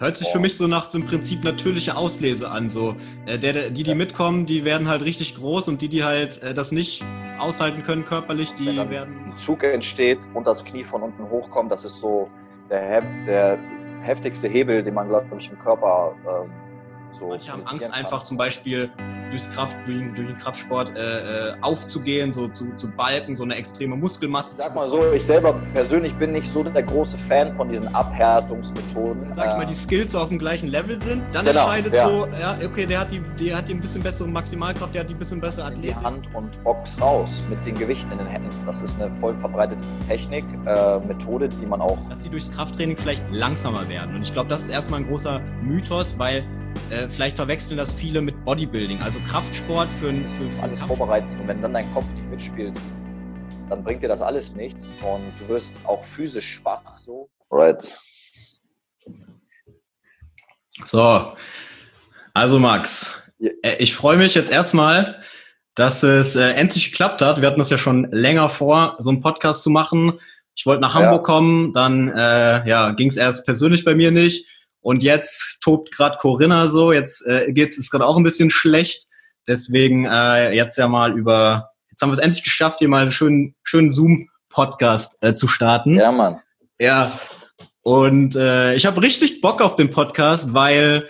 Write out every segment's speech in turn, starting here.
Hört sich für mich so nach so im Prinzip natürliche Auslese an. So, äh, der, der, die, die mitkommen, die werden halt richtig groß und die, die halt äh, das nicht aushalten können körperlich, die werden. ein Zug entsteht und das Knie von unten hochkommt, das ist so der, der heftigste Hebel, den man, glaube ich, im Körper ähm, so Manche haben Angst, einfach zum Beispiel durchs Kraft, durch, durch den Kraftsport äh, äh, aufzugehen, so zu, zu balken, so eine extreme Muskelmasse Ich sag mal so, ich selber persönlich bin nicht so der große Fan von diesen Abhärtungsmethoden. sag ich mal, die Skills so auf dem gleichen Level sind, dann Genau, entscheidet ja. so, ja, okay, der hat die, der hat die ein bisschen bessere Maximalkraft, der hat die ein bisschen bessere in die Athletik. Hand und box raus mit den Gewichten in den Händen. Das ist eine voll verbreitete Technik, äh, Methode, die man auch dass sie durchs Krafttraining vielleicht langsamer werden. Und ich glaube, das ist erstmal ein großer Mythos, weil äh, vielleicht verwechseln das viele mit Bodybuilding. Also Kraftsport für, ein- für, für alles vorbereitet. Und wenn dann dein Kopf nicht mitspielt, dann bringt dir das alles nichts und du wirst auch physisch schwach. So. Right. So, also Max, Ja. äh, ich freue mich jetzt erstmal, dass es äh, endlich geklappt hat. Wir hatten das ja schon länger vor, so einen Podcast zu machen. Ich wollte nach Ja. Hamburg kommen, dann äh, ja, ging es erst persönlich bei mir nicht. Und jetzt tobt gerade Corinna so, jetzt äh, geht's es gerade auch ein bisschen schlecht. Deswegen äh, jetzt ja mal über, jetzt haben wir es endlich geschafft, hier mal einen schönen, schönen Zoom-Podcast äh, zu starten. Ja, Mann. Ja, und äh, ich habe richtig Bock auf den Podcast, weil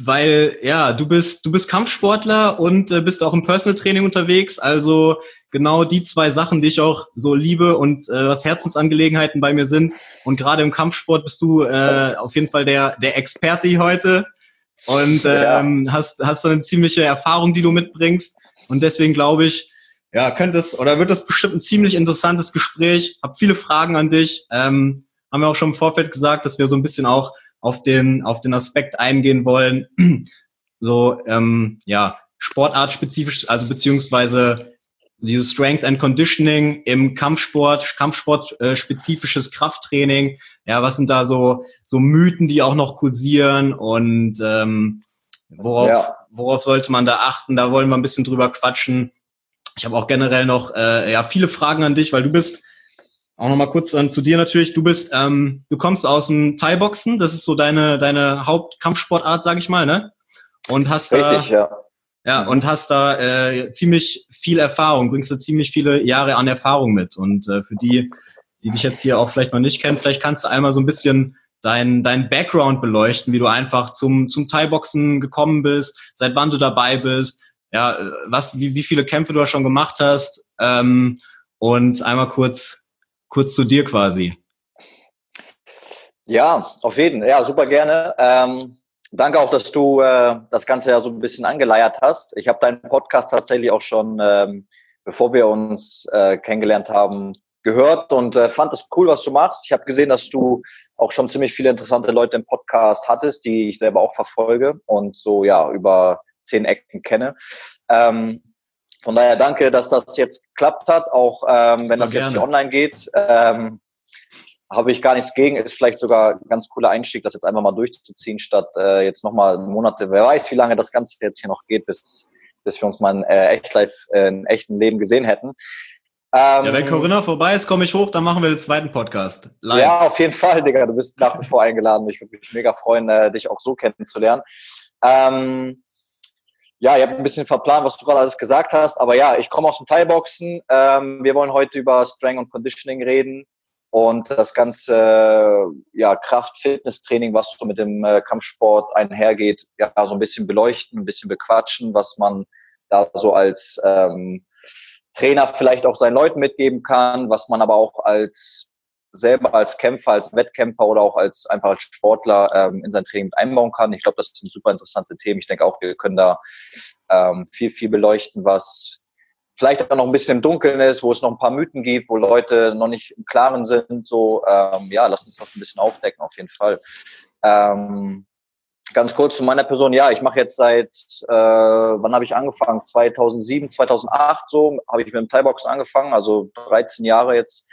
weil ja, du bist du bist Kampfsportler und äh, bist auch im Personal Training unterwegs, also genau die zwei Sachen, die ich auch so liebe und äh, was Herzensangelegenheiten bei mir sind und gerade im Kampfsport bist du äh, auf jeden Fall der der Experte heute und Ja. ähm, hast hast so eine ziemliche Erfahrung, die du mitbringst und deswegen glaube ich, ja, könnte es oder wird das bestimmt ein ziemlich interessantes Gespräch. Hab viele Fragen an dich. Ähm, haben wir auch schon im Vorfeld gesagt, dass wir so ein bisschen auch auf den auf den Aspekt eingehen wollen, so ähm, ja sportartspezifisch, also beziehungsweise dieses Strength and Conditioning im Kampfsport, Kampfsport äh, spezifisches Krafttraining. Ja, was sind da so so Mythen, die auch noch kursieren und ähm, worauf Ja. worauf sollte man da achten? Da wollen wir ein bisschen drüber quatschen. Ich habe auch generell noch äh, ja viele Fragen an dich, weil du bist auch noch mal kurz dann zu dir natürlich. Du bist, ähm, du kommst aus dem Thai-Boxen. Das ist so deine deine Hauptkampfsportart, sage ich mal, ne? Und hast Richtig, da ja. ja und hast da äh, ziemlich viel Erfahrung, bringst da ziemlich viele Jahre an Erfahrung mit. Und äh, für die, die dich jetzt hier auch vielleicht noch nicht kennen, vielleicht kannst du einmal so ein bisschen dein, dein Background beleuchten, wie du einfach zum, zum Thai-Boxen gekommen bist, seit wann du dabei bist, ja, was, wie, wie viele Kämpfe du da schon gemacht hast, ähm, und einmal kurz, kurz zu dir quasi. Ja, auf jeden. Ja, super gerne. Ähm, danke auch, dass du äh, das Ganze ja so ein bisschen angeleiert hast. Ich habe deinen Podcast tatsächlich auch schon, ähm, bevor wir uns äh, kennengelernt haben, gehört und äh, fand es cool, was du machst. Ich habe gesehen, dass du auch schon ziemlich viele interessante Leute im Podcast hattest, die ich selber auch verfolge und so ja über zehn Ecken kenne. Ähm, von daher danke, dass das jetzt geklappt hat, auch ähm, wenn das jetzt hier gerne. online geht. Ähm, habe ich gar nichts gegen. Ist vielleicht sogar ein ganz cooler Einstieg, das jetzt einfach mal durchzuziehen, statt äh, jetzt nochmal Monate, wer weiß, wie lange das Ganze jetzt hier noch geht, bis, bis wir uns mal in, äh, echt live, äh, in echten Leben gesehen hätten. Ähm, Ja, wenn Corinna vorbei ist, komme ich hoch, dann machen wir den zweiten Podcast. Live. ja, auf jeden Fall, Digga. Du bist nach wie vor eingeladen. Ich würde mich mega freuen, äh, dich auch so kennenzulernen. Ähm, ja, ihr habt ein bisschen verplant, was du gerade alles gesagt hast. Aber ja, ich komme aus dem Thai-Boxen. Ähm, wir wollen heute über Strength und Conditioning reden und das ganze ja, Kraft-Fitness-Training, was so mit dem äh, Kampfsport einhergeht, ja, so ein bisschen beleuchten, ein bisschen bequatschen, was man da so als ähm, Trainer vielleicht auch seinen Leuten mitgeben kann, was man aber auch als selber als Kämpfer, als Wettkämpfer oder auch als einfach als Sportler ähm, in sein Training mit einbauen kann. Ich glaube, das sind super interessante Themen. Ich denke auch, wir können da ähm, viel, viel beleuchten, was vielleicht auch noch ein bisschen im Dunkeln ist, wo es noch ein paar Mythen gibt, wo Leute noch nicht im Klaren sind. So, ähm, ja, lass uns das ein bisschen aufdecken, auf jeden Fall. Ähm, ganz kurz zu meiner Person. Ja, ich mache jetzt seit, äh, wann habe ich angefangen? 2007, 2008 so, habe ich mit dem Thai-Boxen angefangen, also 13 Jahre jetzt.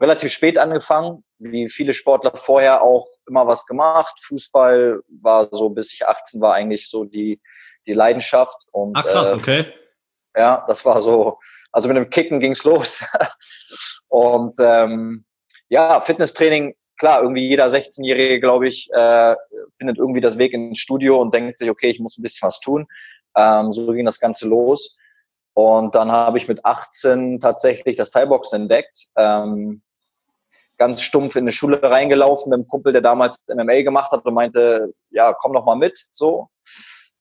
Relativ spät angefangen, wie viele Sportler vorher auch immer was gemacht. Fußball war so, bis ich 18 war, eigentlich so die, die Leidenschaft. Und, Ah, krass, äh, okay. Ja, das war so, also mit dem Kicken ging's los. und ähm, ja, Fitnesstraining klar, irgendwie jeder 16-Jährige, glaube ich, äh, findet irgendwie das Weg ins Studio und denkt sich, okay, ich muss ein bisschen was tun. Ähm, so ging das Ganze los. Und dann habe ich mit 18 tatsächlich das Thai-Boxen entdeckt. Ähm, ganz stumpf in eine Schule reingelaufen mit einem Kumpel, der damals MMA gemacht hat und meinte, ja, komm doch mal mit, so.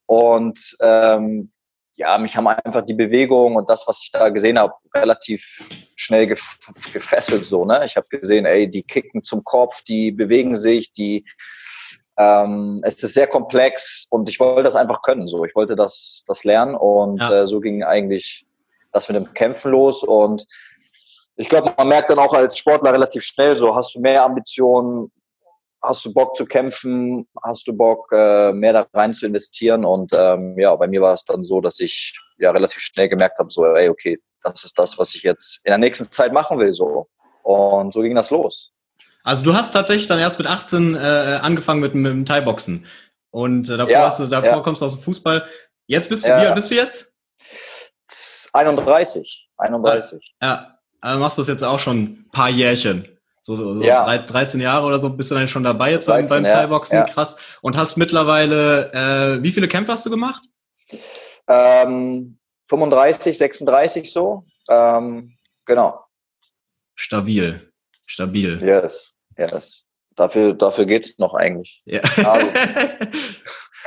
Und ähm, ja, mich haben einfach die Bewegung und das, was ich da gesehen habe, relativ schnell gef gefesselt so. Ne? Ich habe gesehen, ey, die kicken zum Kopf, die bewegen sich, die ähm, es ist sehr komplex und ich wollte das einfach können. So, ich wollte das das lernen und ja. äh, so ging eigentlich das mit dem Kämpfen los und ich glaube, man merkt dann auch als Sportler relativ schnell, so hast du mehr Ambitionen, hast du Bock zu kämpfen, hast du Bock, äh, mehr da rein zu investieren. Und ähm, ja, bei mir war es dann so, dass ich ja relativ schnell gemerkt habe, so, ey, okay, das ist das, was ich jetzt in der nächsten Zeit machen will. so. Und so ging das los. Also du hast tatsächlich dann erst mit 18 äh, angefangen mit, mit dem Thai-Boxen. Und äh, davor, ja, hast du, davor ja. kommst du aus dem Fußball. Jetzt bist du, ja. wie alt bist du jetzt? 31. 31. Ja, also machst du das jetzt auch schon ein paar Jährchen. So, so ja. 13 Jahre oder so bist du dann schon dabei jetzt 13, beim, beim ja, Thai-Boxen, ja. krass. Und hast mittlerweile, äh, wie viele Kämpfe hast du gemacht? Ähm, 35, 36 so. Ähm, genau. Stabil. Stabil. Yes, yes. Dafür, dafür geht's noch eigentlich. Ja. Nase.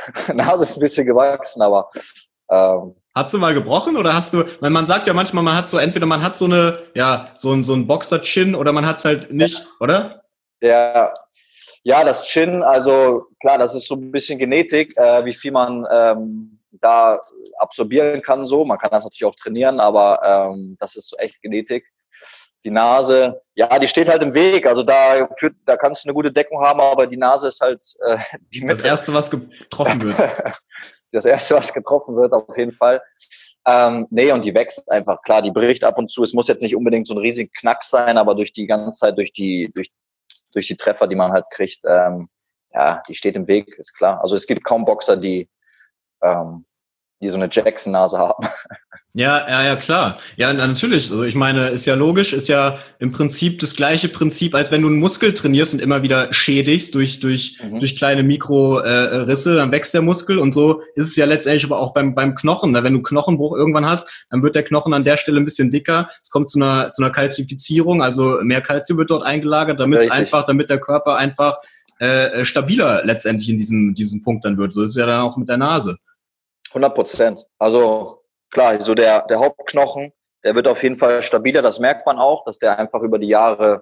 Nase ist ein bisschen gewachsen, aber ähm, Hast du mal gebrochen oder hast du, weil man sagt ja manchmal, man hat so, entweder man hat so eine, ja, so ein, so ein Boxer-Chin oder man hat es halt nicht, ja. oder? Ja, ja, das Chin, also klar, das ist so ein bisschen Genetik, äh, wie viel man ähm, da absorbieren kann so. Man kann das natürlich auch trainieren, aber ähm, das ist so echt Genetik. Die Nase, ja, die steht halt im Weg. Also da, führt, da kannst du eine gute Deckung haben, aber die Nase ist halt äh, die Mitte. Das erste, was getroffen wird. das erste, was getroffen wird, auf jeden Fall. Ähm, nee, und die wächst einfach, klar, die bricht ab und zu. Es muss jetzt nicht unbedingt so ein riesiger Knack sein, aber durch die ganze Zeit, durch die, durch, durch die Treffer, die man halt kriegt, ähm, ja, die steht im Weg, ist klar. Also es gibt kaum Boxer, die ähm, die so eine Jackson-Nase haben. Ja, ja, ja, klar. Ja, natürlich. Also ich meine, ist ja logisch, ist ja im Prinzip das gleiche Prinzip, als wenn du einen Muskel trainierst und immer wieder schädigst durch, durch, mhm. durch kleine Mikrorisse, dann wächst der Muskel und so ist es ja letztendlich aber auch beim, beim Knochen. Wenn du Knochenbruch irgendwann hast, dann wird der Knochen an der Stelle ein bisschen dicker. Es kommt zu einer, zu einer Kalzifizierung, also mehr Kalzium wird dort eingelagert, damit es einfach, damit der Körper einfach äh, stabiler letztendlich in diesem, diesem Punkt dann wird. So ist es ja dann auch mit der Nase. 100 Prozent. Also klar, so der, der Hauptknochen, der wird auf jeden Fall stabiler. Das merkt man auch, dass der einfach über die Jahre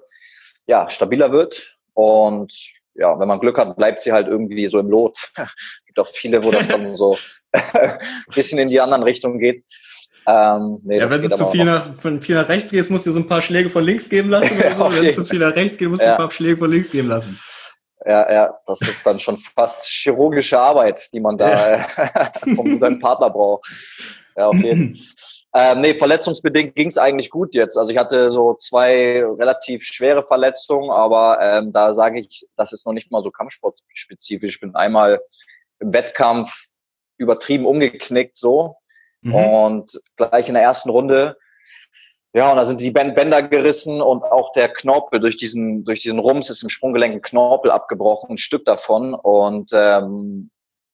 ja stabiler wird. Und ja, wenn man Glück hat, bleibt sie halt irgendwie so im Lot. gibt auch viele, wo das dann so ein bisschen in die anderen Richtung geht. Ähm, nee, ja, wenn du zu viel nach, von viel nach rechts gehst, musst du so ein paar Schläge von links geben lassen. Oder so. wenn du zu viel nach rechts gehst, musst du ja. ein paar Schläge von links geben lassen. Ja, ja, das ist dann schon fast chirurgische Arbeit, die man da ja. vom deinem Partner braucht. Ja, auf jeden Fall. Ähm, nee, verletzungsbedingt ging es eigentlich gut jetzt. Also ich hatte so zwei relativ schwere Verletzungen, aber ähm, da sage ich, das ist noch nicht mal so kampfsportspezifisch. Ich bin einmal im Wettkampf übertrieben umgeknickt so mhm. und gleich in der ersten Runde ja, und da sind die Bänder gerissen und auch der Knorpel durch diesen, durch diesen Rums ist im Sprunggelenk ein Knorpel abgebrochen, ein Stück davon. Und ähm,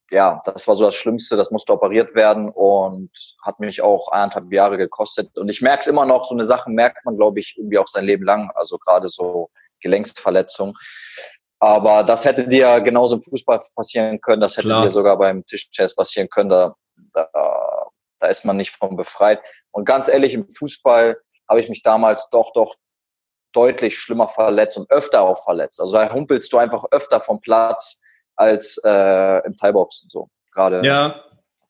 ja, das war so das Schlimmste, das musste operiert werden und hat mich auch eineinhalb Jahre gekostet. Und ich merke es immer noch, so eine Sache merkt man, glaube ich, irgendwie auch sein Leben lang, also gerade so Gelenksverletzung. Aber das hätte dir genauso im Fußball passieren können, das hätte Klar. dir sogar beim Tischchess passieren können. Da, da, da ist man nicht von befreit. Und ganz ehrlich, im Fußball habe ich mich damals doch, doch deutlich schlimmer verletzt und öfter auch verletzt. Also da humpelst du einfach öfter vom Platz als äh, im Thai-Boxen so gerade. Ja,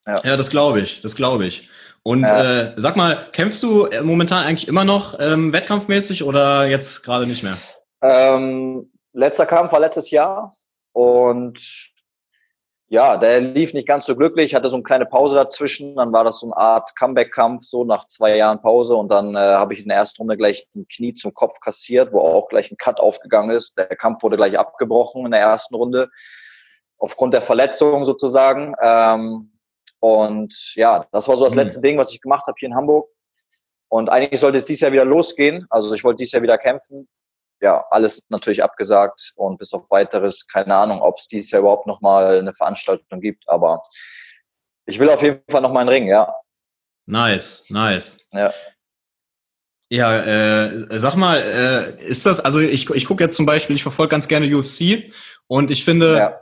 ja, ja das glaube ich, das glaube ich. Und ja. äh, sag mal, kämpfst du momentan eigentlich immer noch ähm, wettkampfmäßig oder jetzt gerade nicht mehr? Ähm, letzter Kampf war letztes Jahr und ja, der lief nicht ganz so glücklich, hatte so eine kleine Pause dazwischen, dann war das so eine Art Comeback-Kampf, so nach zwei Jahren Pause und dann äh, habe ich in der ersten Runde gleich ein Knie zum Kopf kassiert, wo auch gleich ein Cut aufgegangen ist. Der Kampf wurde gleich abgebrochen in der ersten Runde, aufgrund der Verletzung sozusagen. Ähm, und ja, das war so das mhm. letzte Ding, was ich gemacht habe hier in Hamburg. Und eigentlich sollte es dieses Jahr wieder losgehen. Also ich wollte dieses Jahr wieder kämpfen. Ja, alles natürlich abgesagt und bis auf weiteres, keine Ahnung, ob es dieses Jahr überhaupt nochmal eine Veranstaltung gibt, aber ich will auf jeden Fall noch einen Ring, ja. Nice, nice. Ja. Ja, äh, sag mal, äh, ist das, also ich, ich gucke jetzt zum Beispiel, ich verfolge ganz gerne UFC und ich finde, ja.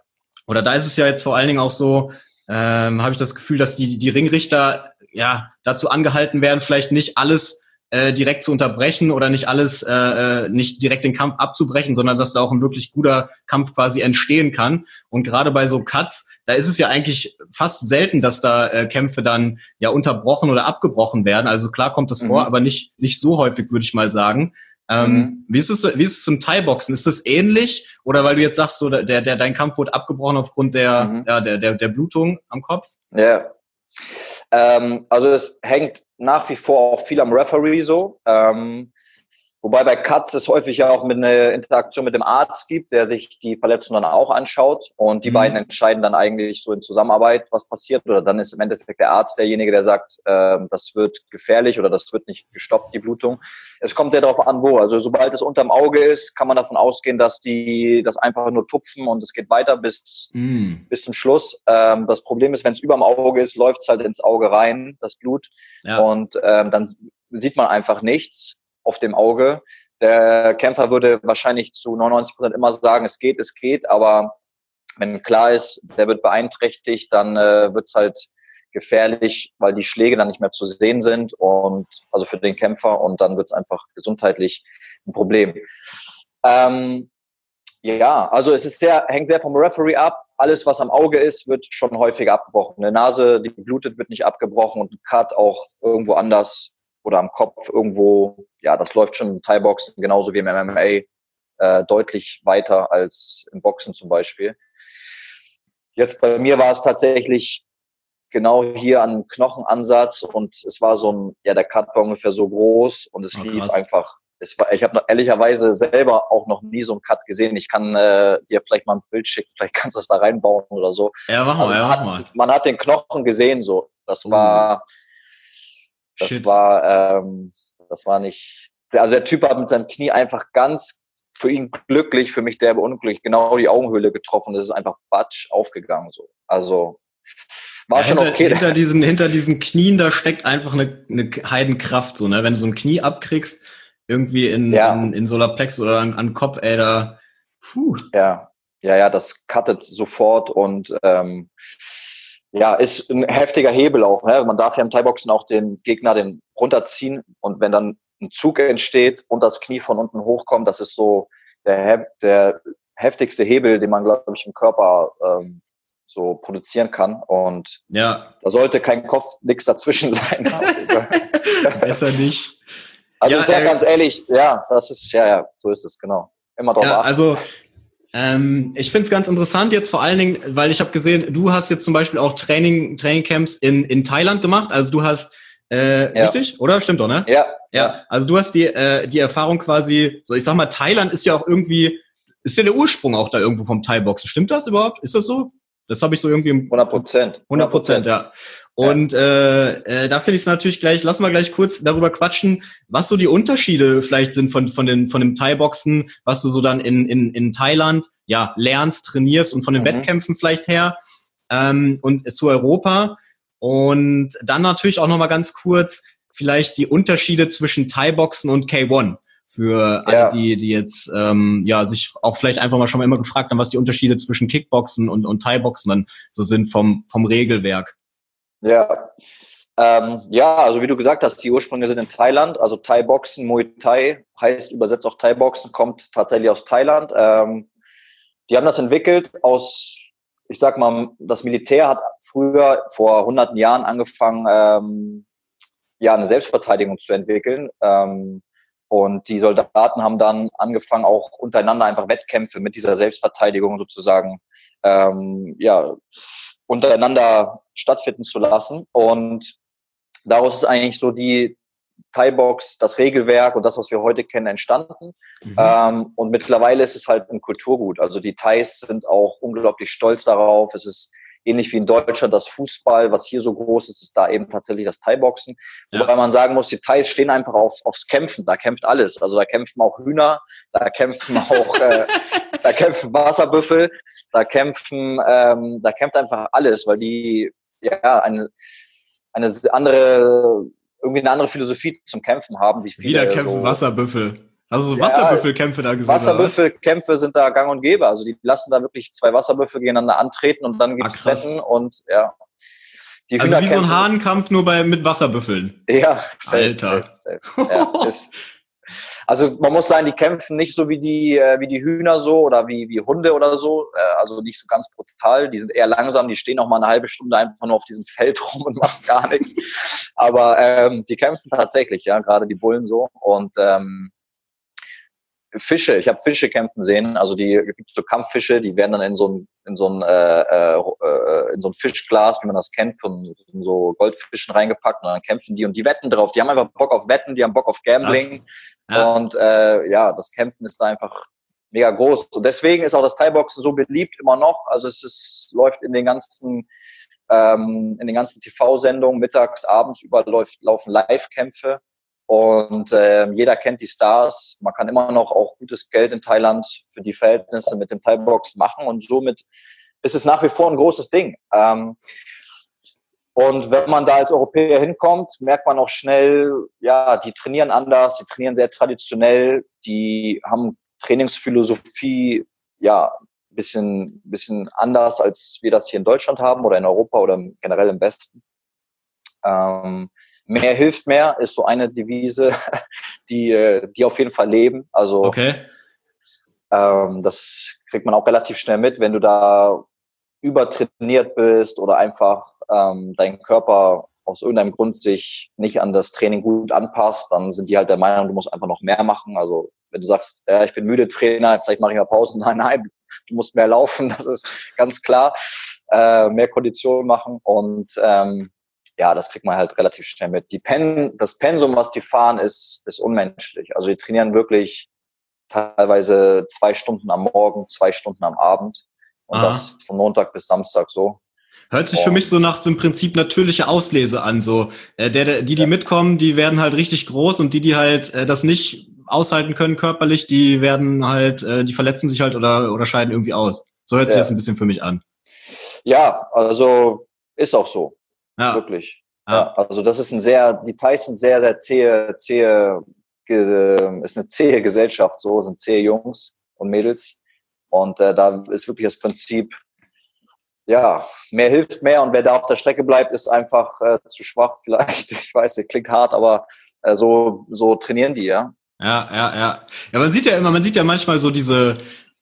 oder da ist es ja jetzt vor allen Dingen auch so, ähm, habe ich das Gefühl, dass die, die Ringrichter ja dazu angehalten werden, vielleicht nicht alles äh, direkt zu unterbrechen oder nicht alles, äh, äh, nicht direkt den Kampf abzubrechen, sondern dass da auch ein wirklich guter Kampf quasi entstehen kann. Und gerade bei so Cuts, da ist es ja eigentlich fast selten, dass da äh, Kämpfe dann ja unterbrochen oder abgebrochen werden. Also klar kommt das mhm. vor, aber nicht, nicht so häufig, würde ich mal sagen. Ähm, mhm. wie, ist es, wie ist es zum Thai-Boxen? Ist das ähnlich? Oder weil du jetzt sagst, so, der, der, dein Kampf wurde abgebrochen aufgrund der, mhm. ja, der, der, der Blutung am Kopf? Ja. Ähm, also es hängt nach wie vor auch viel am Referee so. Ähm, Wobei bei Cuts es häufig ja auch mit einer Interaktion mit dem Arzt gibt, der sich die Verletzung dann auch anschaut und die mhm. beiden entscheiden dann eigentlich so in Zusammenarbeit, was passiert oder dann ist im Endeffekt der Arzt derjenige, der sagt, äh, das wird gefährlich oder das wird nicht gestoppt, die Blutung. Es kommt sehr darauf an, wo. Also sobald es unterm Auge ist, kann man davon ausgehen, dass die das einfach nur tupfen und es geht weiter bis, mhm. bis zum Schluss. Ähm, das Problem ist, wenn es überm Auge ist, läuft es halt ins Auge rein, das Blut. Ja. Und ähm, dann sieht man einfach nichts auf dem Auge. Der Kämpfer würde wahrscheinlich zu 99 Prozent immer sagen, es geht, es geht, aber wenn klar ist, der wird beeinträchtigt, dann äh, wird es halt gefährlich, weil die Schläge dann nicht mehr zu sehen sind und also für den Kämpfer und dann wird es einfach gesundheitlich ein Problem. Ähm, ja, also es ist sehr, hängt sehr vom Referee ab. Alles, was am Auge ist, wird schon häufiger abgebrochen. Eine Nase, die blutet, wird nicht abgebrochen und ein Cut auch irgendwo anders oder am Kopf irgendwo, ja, das läuft schon im Thai-Boxen genauso wie im MMA äh, deutlich weiter als im Boxen zum Beispiel. Jetzt bei mir war es tatsächlich genau hier an Knochenansatz und es war so ein, ja, der Cut war ungefähr so groß und es oh, lief einfach. Es war, ich habe ehrlicherweise selber auch noch nie so einen Cut gesehen. Ich kann äh, dir vielleicht mal ein Bild schicken, vielleicht kannst du es da reinbauen oder so. Ja, mach mal, also ja, mach mal. Man hat den Knochen gesehen, so. Das uh. war, das Shit. war, ähm, das war nicht, also der Typ hat mit seinem Knie einfach ganz für ihn glücklich, für mich derbe unglücklich, genau die Augenhöhle getroffen. Das ist einfach batsch aufgegangen so. Also war ja, schon hinter, okay. Hinter diesen, hinter diesen Knien, da steckt einfach eine, eine Heidenkraft so, ne? Wenn du so ein Knie abkriegst, irgendwie in, ja. in, in Solarplex oder an, an Kopf, ey, da, puh. Ja, ja, ja, das cuttet sofort und ähm, ja, ist ein heftiger Hebel auch. Ne? Man darf ja im Thai-Boxen auch den Gegner den runterziehen und wenn dann ein Zug entsteht und das Knie von unten hochkommt, das ist so der, der heftigste Hebel, den man, glaube ich, im Körper ähm, so produzieren kann. Und ja. da sollte kein Kopf nix dazwischen sein. Besser nicht. Also ja, sehr äh, ganz ehrlich, ja, das ist, ja, ja, so ist es, genau. Immer drauf ja, achten. Also ähm, ich finde es ganz interessant jetzt vor allen Dingen, weil ich habe gesehen, du hast jetzt zum Beispiel auch Training, Trainingcamps in, in Thailand gemacht. Also du hast äh, ja. richtig, oder? Stimmt doch, ne? Ja. Ja. Also du hast die, äh, die Erfahrung quasi, so ich sag mal, Thailand ist ja auch irgendwie, ist ja der Ursprung auch da irgendwo vom Thai-Boxen. Stimmt das überhaupt? Ist das so? Das habe ich so irgendwie im 100 Prozent. 100 Prozent, ja. Und äh, äh, da finde ich es natürlich gleich, lass mal gleich kurz darüber quatschen, was so die Unterschiede vielleicht sind von, von, den, von dem Thai-Boxen, was du so dann in, in, in Thailand ja lernst, trainierst und von den mhm. Wettkämpfen vielleicht her ähm, und zu Europa. Und dann natürlich auch nochmal ganz kurz vielleicht die Unterschiede zwischen Thai-Boxen und K1 für alle, ja. die, die jetzt ähm, ja sich auch vielleicht einfach mal schon mal immer gefragt haben, was die Unterschiede zwischen Kickboxen und, und Thai-Boxen dann so sind vom, vom Regelwerk. Ja. Ähm, ja, also wie du gesagt hast, die Ursprünge sind in Thailand. Also Thai-Boxen, Muay Thai heißt übersetzt auch Thai-Boxen, kommt tatsächlich aus Thailand. Ähm, die haben das entwickelt aus, ich sag mal, das Militär hat früher vor hunderten Jahren angefangen, ähm, ja, eine Selbstverteidigung zu entwickeln. Ähm, und die Soldaten haben dann angefangen, auch untereinander einfach Wettkämpfe mit dieser Selbstverteidigung sozusagen ähm, ja, untereinander stattfinden zu lassen. Und daraus ist eigentlich so die Thai-Box, das Regelwerk und das, was wir heute kennen, entstanden. Mhm. Ähm, und mittlerweile ist es halt ein Kulturgut. Also die Thais sind auch unglaublich stolz darauf. Es ist ähnlich wie in Deutschland das Fußball, was hier so groß ist, ist da eben tatsächlich das Thai-Boxen. Ja. Wobei man sagen muss, die Thais stehen einfach auf, aufs Kämpfen. Da kämpft alles. Also da kämpfen auch Hühner, da kämpfen auch, äh, da kämpfen Wasserbüffel, da kämpfen, ähm, da kämpft einfach alles, weil die ja eine, eine andere, irgendwie eine andere Philosophie zum Kämpfen haben, wie viele. Wieder kämpfen so, Wasserbüffel. Also so Wasserbüffelkämpfe da gesehen. Wasserbüffelkämpfe sind da gang und gäbe. Also die lassen da wirklich zwei Wasserbüffel gegeneinander antreten und dann gibt's ah, Wetten und ja. Die also wie so ein Hahnkampf nur bei mit Wasserbüffeln. Ja, Alter. Safe, safe. Ja, ist, also man muss sagen, die kämpfen nicht so wie die äh, wie die Hühner so oder wie wie Hunde oder so, äh, also nicht so ganz brutal. Die sind eher langsam, die stehen auch mal eine halbe Stunde einfach nur auf diesem Feld rum und machen gar nichts. Aber ähm, die kämpfen tatsächlich, ja, gerade die Bullen so und ähm, Fische, ich habe Fische kämpfen sehen, also die gibt so Kampffische, die werden dann in so ein in so ein äh, äh, äh, in so ein Fischglas, wie man das kennt, von, von so Goldfischen reingepackt und dann kämpfen die und die wetten drauf. Die haben einfach Bock auf Wetten, die haben Bock auf Gambling ja. und äh, ja, das Kämpfen ist da einfach mega groß und deswegen ist auch das Thai-Boxen so beliebt immer noch. Also es ist, läuft in den ganzen ähm, in den ganzen TV-Sendungen mittags, abends überall läuft, laufen Live-Kämpfe und äh, jeder kennt die Stars. Man kann immer noch auch gutes Geld in Thailand für die Verhältnisse mit dem Thai-Box machen. Und somit ist es nach wie vor ein großes Ding. Ähm, und wenn man da als Europäer hinkommt, merkt man auch schnell, ja, die trainieren anders, die trainieren sehr traditionell, die haben Trainingsphilosophie, ja, bisschen, bisschen anders, als wir das hier in Deutschland haben oder in Europa oder generell im Westen. Ähm, Mehr hilft mehr ist so eine Devise, die, die auf jeden Fall leben. Also okay. ähm, das kriegt man auch relativ schnell mit, wenn du da übertrainiert bist oder einfach ähm, dein Körper aus irgendeinem Grund sich nicht an das Training gut anpasst, dann sind die halt der Meinung, du musst einfach noch mehr machen. Also wenn du sagst, ja, ich bin müde Trainer, vielleicht mache ich mal Pause. Nein, nein, du musst mehr laufen, das ist ganz klar. Äh, mehr Kondition machen und ähm, ja, das kriegt man halt relativ schnell mit. Die Pen, das Pensum, was die fahren, ist, ist unmenschlich. Also die trainieren wirklich teilweise zwei Stunden am Morgen, zwei Stunden am Abend und Aha. das von Montag bis Samstag so. Hört sich für mich so nach dem Prinzip natürliche Auslese an. So, äh, der, der, die, die ja. mitkommen, die werden halt richtig groß und die, die halt äh, das nicht aushalten können körperlich, die werden halt, äh, die verletzen sich halt oder, oder scheiden irgendwie aus. So hört sich ja. das ein bisschen für mich an. Ja, also ist auch so. Ja. Wirklich. Ja. Also das ist ein sehr, die Thais sind sehr, sehr zähe, zähe, ist eine zähe Gesellschaft, so sind zähe Jungs und Mädels. Und äh, da ist wirklich das Prinzip, ja, mehr hilft mehr und wer da auf der Strecke bleibt, ist einfach äh, zu schwach vielleicht. Ich weiß, das klingt hart, aber äh, so, so trainieren die, ja. Ja, ja, ja. Ja, man sieht ja immer, man sieht ja manchmal so diese,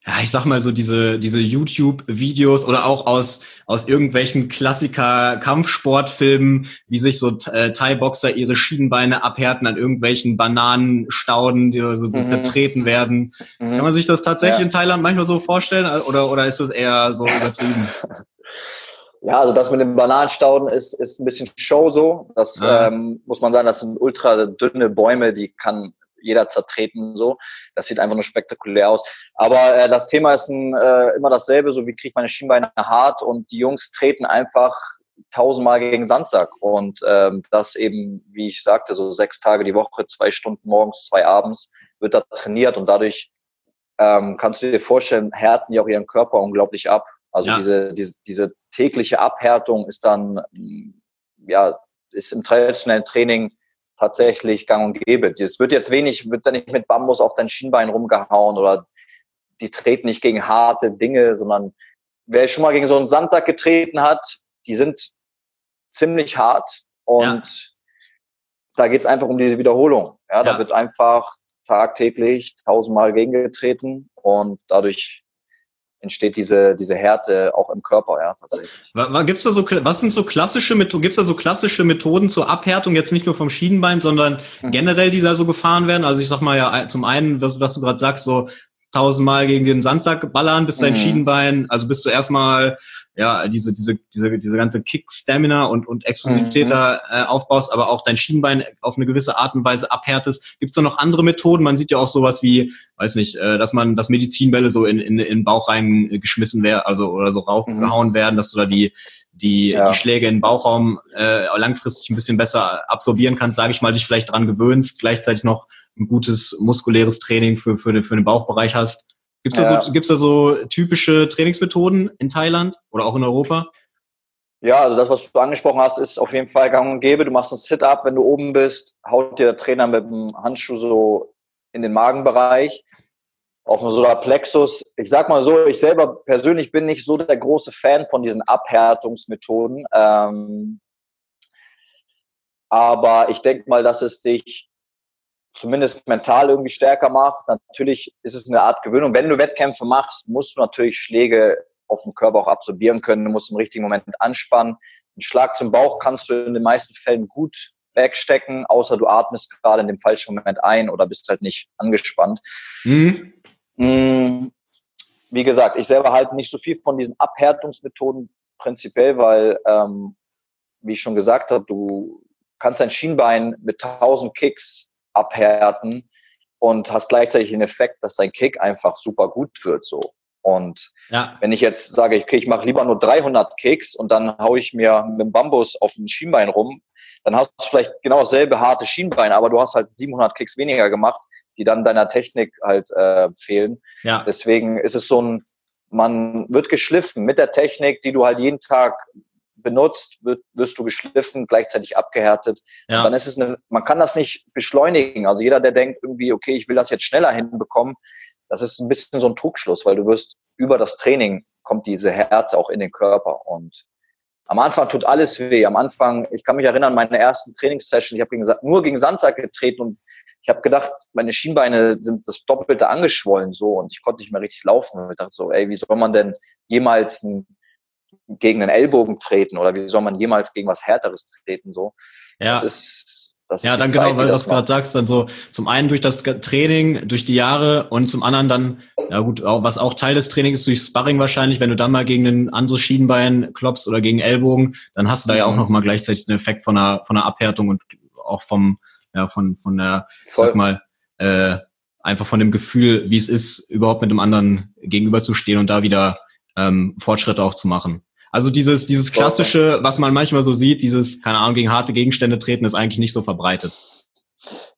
ja, ich sag mal so diese, diese YouTube-Videos oder auch aus, aus irgendwelchen Klassiker-Kampfsportfilmen, wie sich so äh, Thai-Boxer ihre Schienenbeine abhärten an irgendwelchen Bananenstauden, die so, so mhm. zertreten werden. Mhm. Kann man sich das tatsächlich ja. in Thailand manchmal so vorstellen oder, oder ist das eher so übertrieben? Ja, also das mit den Bananenstauden ist, ist ein bisschen Show so. Das ja. ähm, muss man sagen, das sind ultra dünne Bäume, die kann jeder zertreten so. Das sieht einfach nur spektakulär aus. Aber äh, das Thema ist ein, äh, immer dasselbe, so wie kriege ich meine Schienbeine hart und die Jungs treten einfach tausendmal gegen Sandsack und ähm, das eben, wie ich sagte, so sechs Tage die Woche, zwei Stunden morgens, zwei abends wird da trainiert und dadurch ähm, kannst du dir vorstellen, härten die auch ihren Körper unglaublich ab. Also ja. diese, diese, diese tägliche Abhärtung ist dann, ja, ist im traditionellen Training tatsächlich gang und gäbe. Es wird jetzt wenig, wird da nicht mit Bambus auf dein Schienbein rumgehauen oder die treten nicht gegen harte Dinge, sondern wer schon mal gegen so einen Sandsack getreten hat, die sind ziemlich hart und ja. da geht's einfach um diese Wiederholung. Ja, da wird einfach tagtäglich tausendmal gegengetreten und dadurch entsteht diese, diese Härte auch im Körper, ja, tatsächlich. Gibt's da so, was sind so klassische Methoden, gibt's da so klassische Methoden zur Abhärtung, jetzt nicht nur vom Schienenbein, sondern mhm. generell, die da so gefahren werden? Also ich sag mal ja, zum einen, was, was du gerade sagst, so tausendmal gegen den Sandsack ballern, bis dein mhm. Schienenbein, also bis du erstmal ja diese diese diese diese ganze Kick Stamina und und Explosivität mhm. da äh, aufbaust, aber auch dein Schienbein auf eine gewisse Art und Weise abhärtest. Gibt es da noch andere Methoden? Man sieht ja auch sowas wie, weiß nicht, äh, dass man dass Medizinbälle so in in, in den Bauch rein geschmissen werden, also oder so raufgehauen mhm. werden, dass du da die die, ja. die Schläge in den Bauchraum äh, langfristig ein bisschen besser absorbieren kannst, sage ich mal, dich vielleicht dran gewöhnst, gleichzeitig noch ein gutes muskuläres Training für, für, für den Bauchbereich hast. Gibt es da, so, gibt's da so typische Trainingsmethoden in Thailand oder auch in Europa? Ja, also das, was du angesprochen hast, ist auf jeden Fall gang und gäbe. Du machst ein Sit-up, wenn du oben bist, haut dir der Trainer mit dem Handschuh so in den Magenbereich, auf dem Solarplexus. Ich sag mal so, ich selber persönlich bin nicht so der große Fan von diesen Abhärtungsmethoden. Ähm, aber ich denke mal, dass es dich zumindest mental irgendwie stärker macht. Natürlich ist es eine Art Gewöhnung. Wenn du Wettkämpfe machst, musst du natürlich Schläge auf dem Körper auch absorbieren können. Du musst im richtigen Moment anspannen. Ein Schlag zum Bauch kannst du in den meisten Fällen gut wegstecken, außer du atmest gerade in dem falschen Moment ein oder bist halt nicht angespannt. Mhm. Wie gesagt, ich selber halte nicht so viel von diesen Abhärtungsmethoden prinzipiell, weil, ähm, wie ich schon gesagt habe, du kannst dein Schienbein mit 1000 Kicks abhärten und hast gleichzeitig den Effekt, dass dein Kick einfach super gut wird so. Und ja. wenn ich jetzt sage, okay, ich mache lieber nur 300 Kicks und dann haue ich mir mit dem Bambus auf dem Schienbein rum, dann hast du vielleicht genau dasselbe harte Schienbein, aber du hast halt 700 Kicks weniger gemacht, die dann deiner Technik halt äh, fehlen. Ja. Deswegen ist es so ein, man wird geschliffen mit der Technik, die du halt jeden Tag benutzt, wird, wirst du geschliffen, gleichzeitig abgehärtet. Ja. Dann ist es eine, man kann das nicht beschleunigen. Also jeder, der denkt irgendwie, okay, ich will das jetzt schneller hinbekommen, das ist ein bisschen so ein Trugschluss, weil du wirst über das Training kommt diese Härte auch in den Körper und am Anfang tut alles weh. Am Anfang, ich kann mich erinnern, meine ersten Trainingssessions, ich habe gegen, nur gegen Sandsack getreten und ich habe gedacht, meine Schienbeine sind das Doppelte angeschwollen so und ich konnte nicht mehr richtig laufen. Und ich dachte so, ey, wie soll man denn jemals ein gegen einen Ellbogen treten oder wie soll man jemals gegen was Härteres treten so. Ja. Das ist das ja, dann genau, Zeit, weil du das gerade sagst, dann so zum einen durch das Training, durch die Jahre und zum anderen dann, ja gut, was auch Teil des Trainings ist, durch Sparring wahrscheinlich, wenn du dann mal gegen ein anderes Schienbein klopfst oder gegen Ellbogen, dann hast du da ja auch mhm. nochmal gleichzeitig einen Effekt von einer, von einer Abhärtung und auch vom, ja, von, von der, Voll. sag mal, äh, einfach von dem Gefühl, wie es ist, überhaupt mit dem anderen gegenüberzustehen und da wieder ähm, Fortschritte auch zu machen. Also dieses, dieses klassische, was man manchmal so sieht, dieses, keine Ahnung, gegen harte Gegenstände treten, ist eigentlich nicht so verbreitet.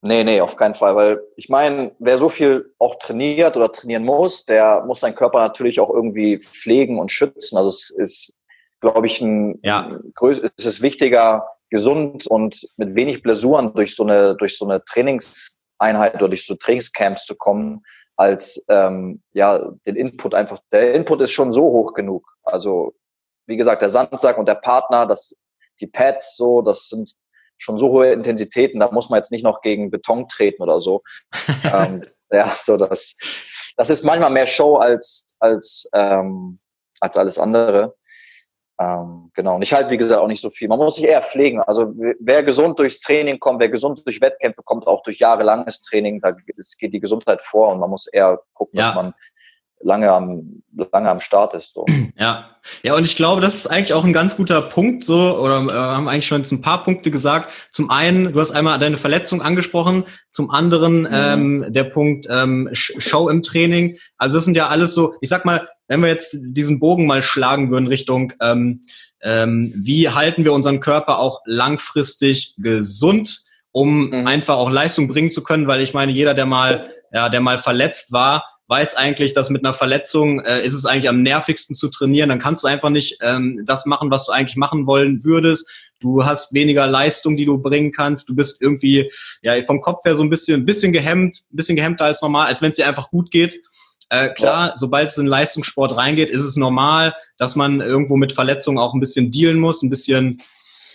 Nee, nee, auf keinen Fall, weil ich meine, wer so viel auch trainiert oder trainieren muss, der muss seinen Körper natürlich auch irgendwie pflegen und schützen. Also es ist, glaube ich, ein, ja. größ es ist wichtiger, gesund und mit wenig Blessuren durch so eine, durch so eine Trainingseinheit oder durch so Trainingscamps zu kommen, als ähm, ja den Input einfach. Der Input ist schon so hoch genug. Also wie gesagt der Sandsack und der Partner, das die Pads so, das sind schon so hohe Intensitäten. Da muss man jetzt nicht noch gegen Beton treten oder so. ähm, ja, so das. Das ist manchmal mehr Show als als ähm, als alles andere. Ähm, genau. Und ich halte, wie gesagt, auch nicht so viel. Man muss sich eher pflegen. Also wer gesund durchs Training kommt, wer gesund durch Wettkämpfe kommt, auch durch jahrelanges Training, da geht die Gesundheit vor und man muss eher gucken, ja. dass man lange am, lange am Start ist. So. Ja. Ja, und ich glaube, das ist eigentlich auch ein ganz guter Punkt, so, oder äh, haben eigentlich schon ein paar Punkte gesagt. Zum einen, du hast einmal deine Verletzung angesprochen, zum anderen mhm. ähm, der Punkt ähm, Show im Training. Also das sind ja alles so, ich sag mal, wenn wir jetzt diesen Bogen mal schlagen würden Richtung, ähm, ähm, wie halten wir unseren Körper auch langfristig gesund, um mhm. einfach auch Leistung bringen zu können, weil ich meine, jeder, der mal, ja, der mal verletzt war, weiß eigentlich, dass mit einer Verletzung äh, ist es eigentlich am nervigsten zu trainieren. Dann kannst du einfach nicht ähm, das machen, was du eigentlich machen wollen würdest. Du hast weniger Leistung, die du bringen kannst. Du bist irgendwie ja vom Kopf her so ein bisschen, ein bisschen gehemmt, ein bisschen gehemmter als normal, als wenn es dir einfach gut geht. Äh, klar, ja. sobald es in Leistungssport reingeht, ist es normal, dass man irgendwo mit Verletzungen auch ein bisschen dealen muss, ein bisschen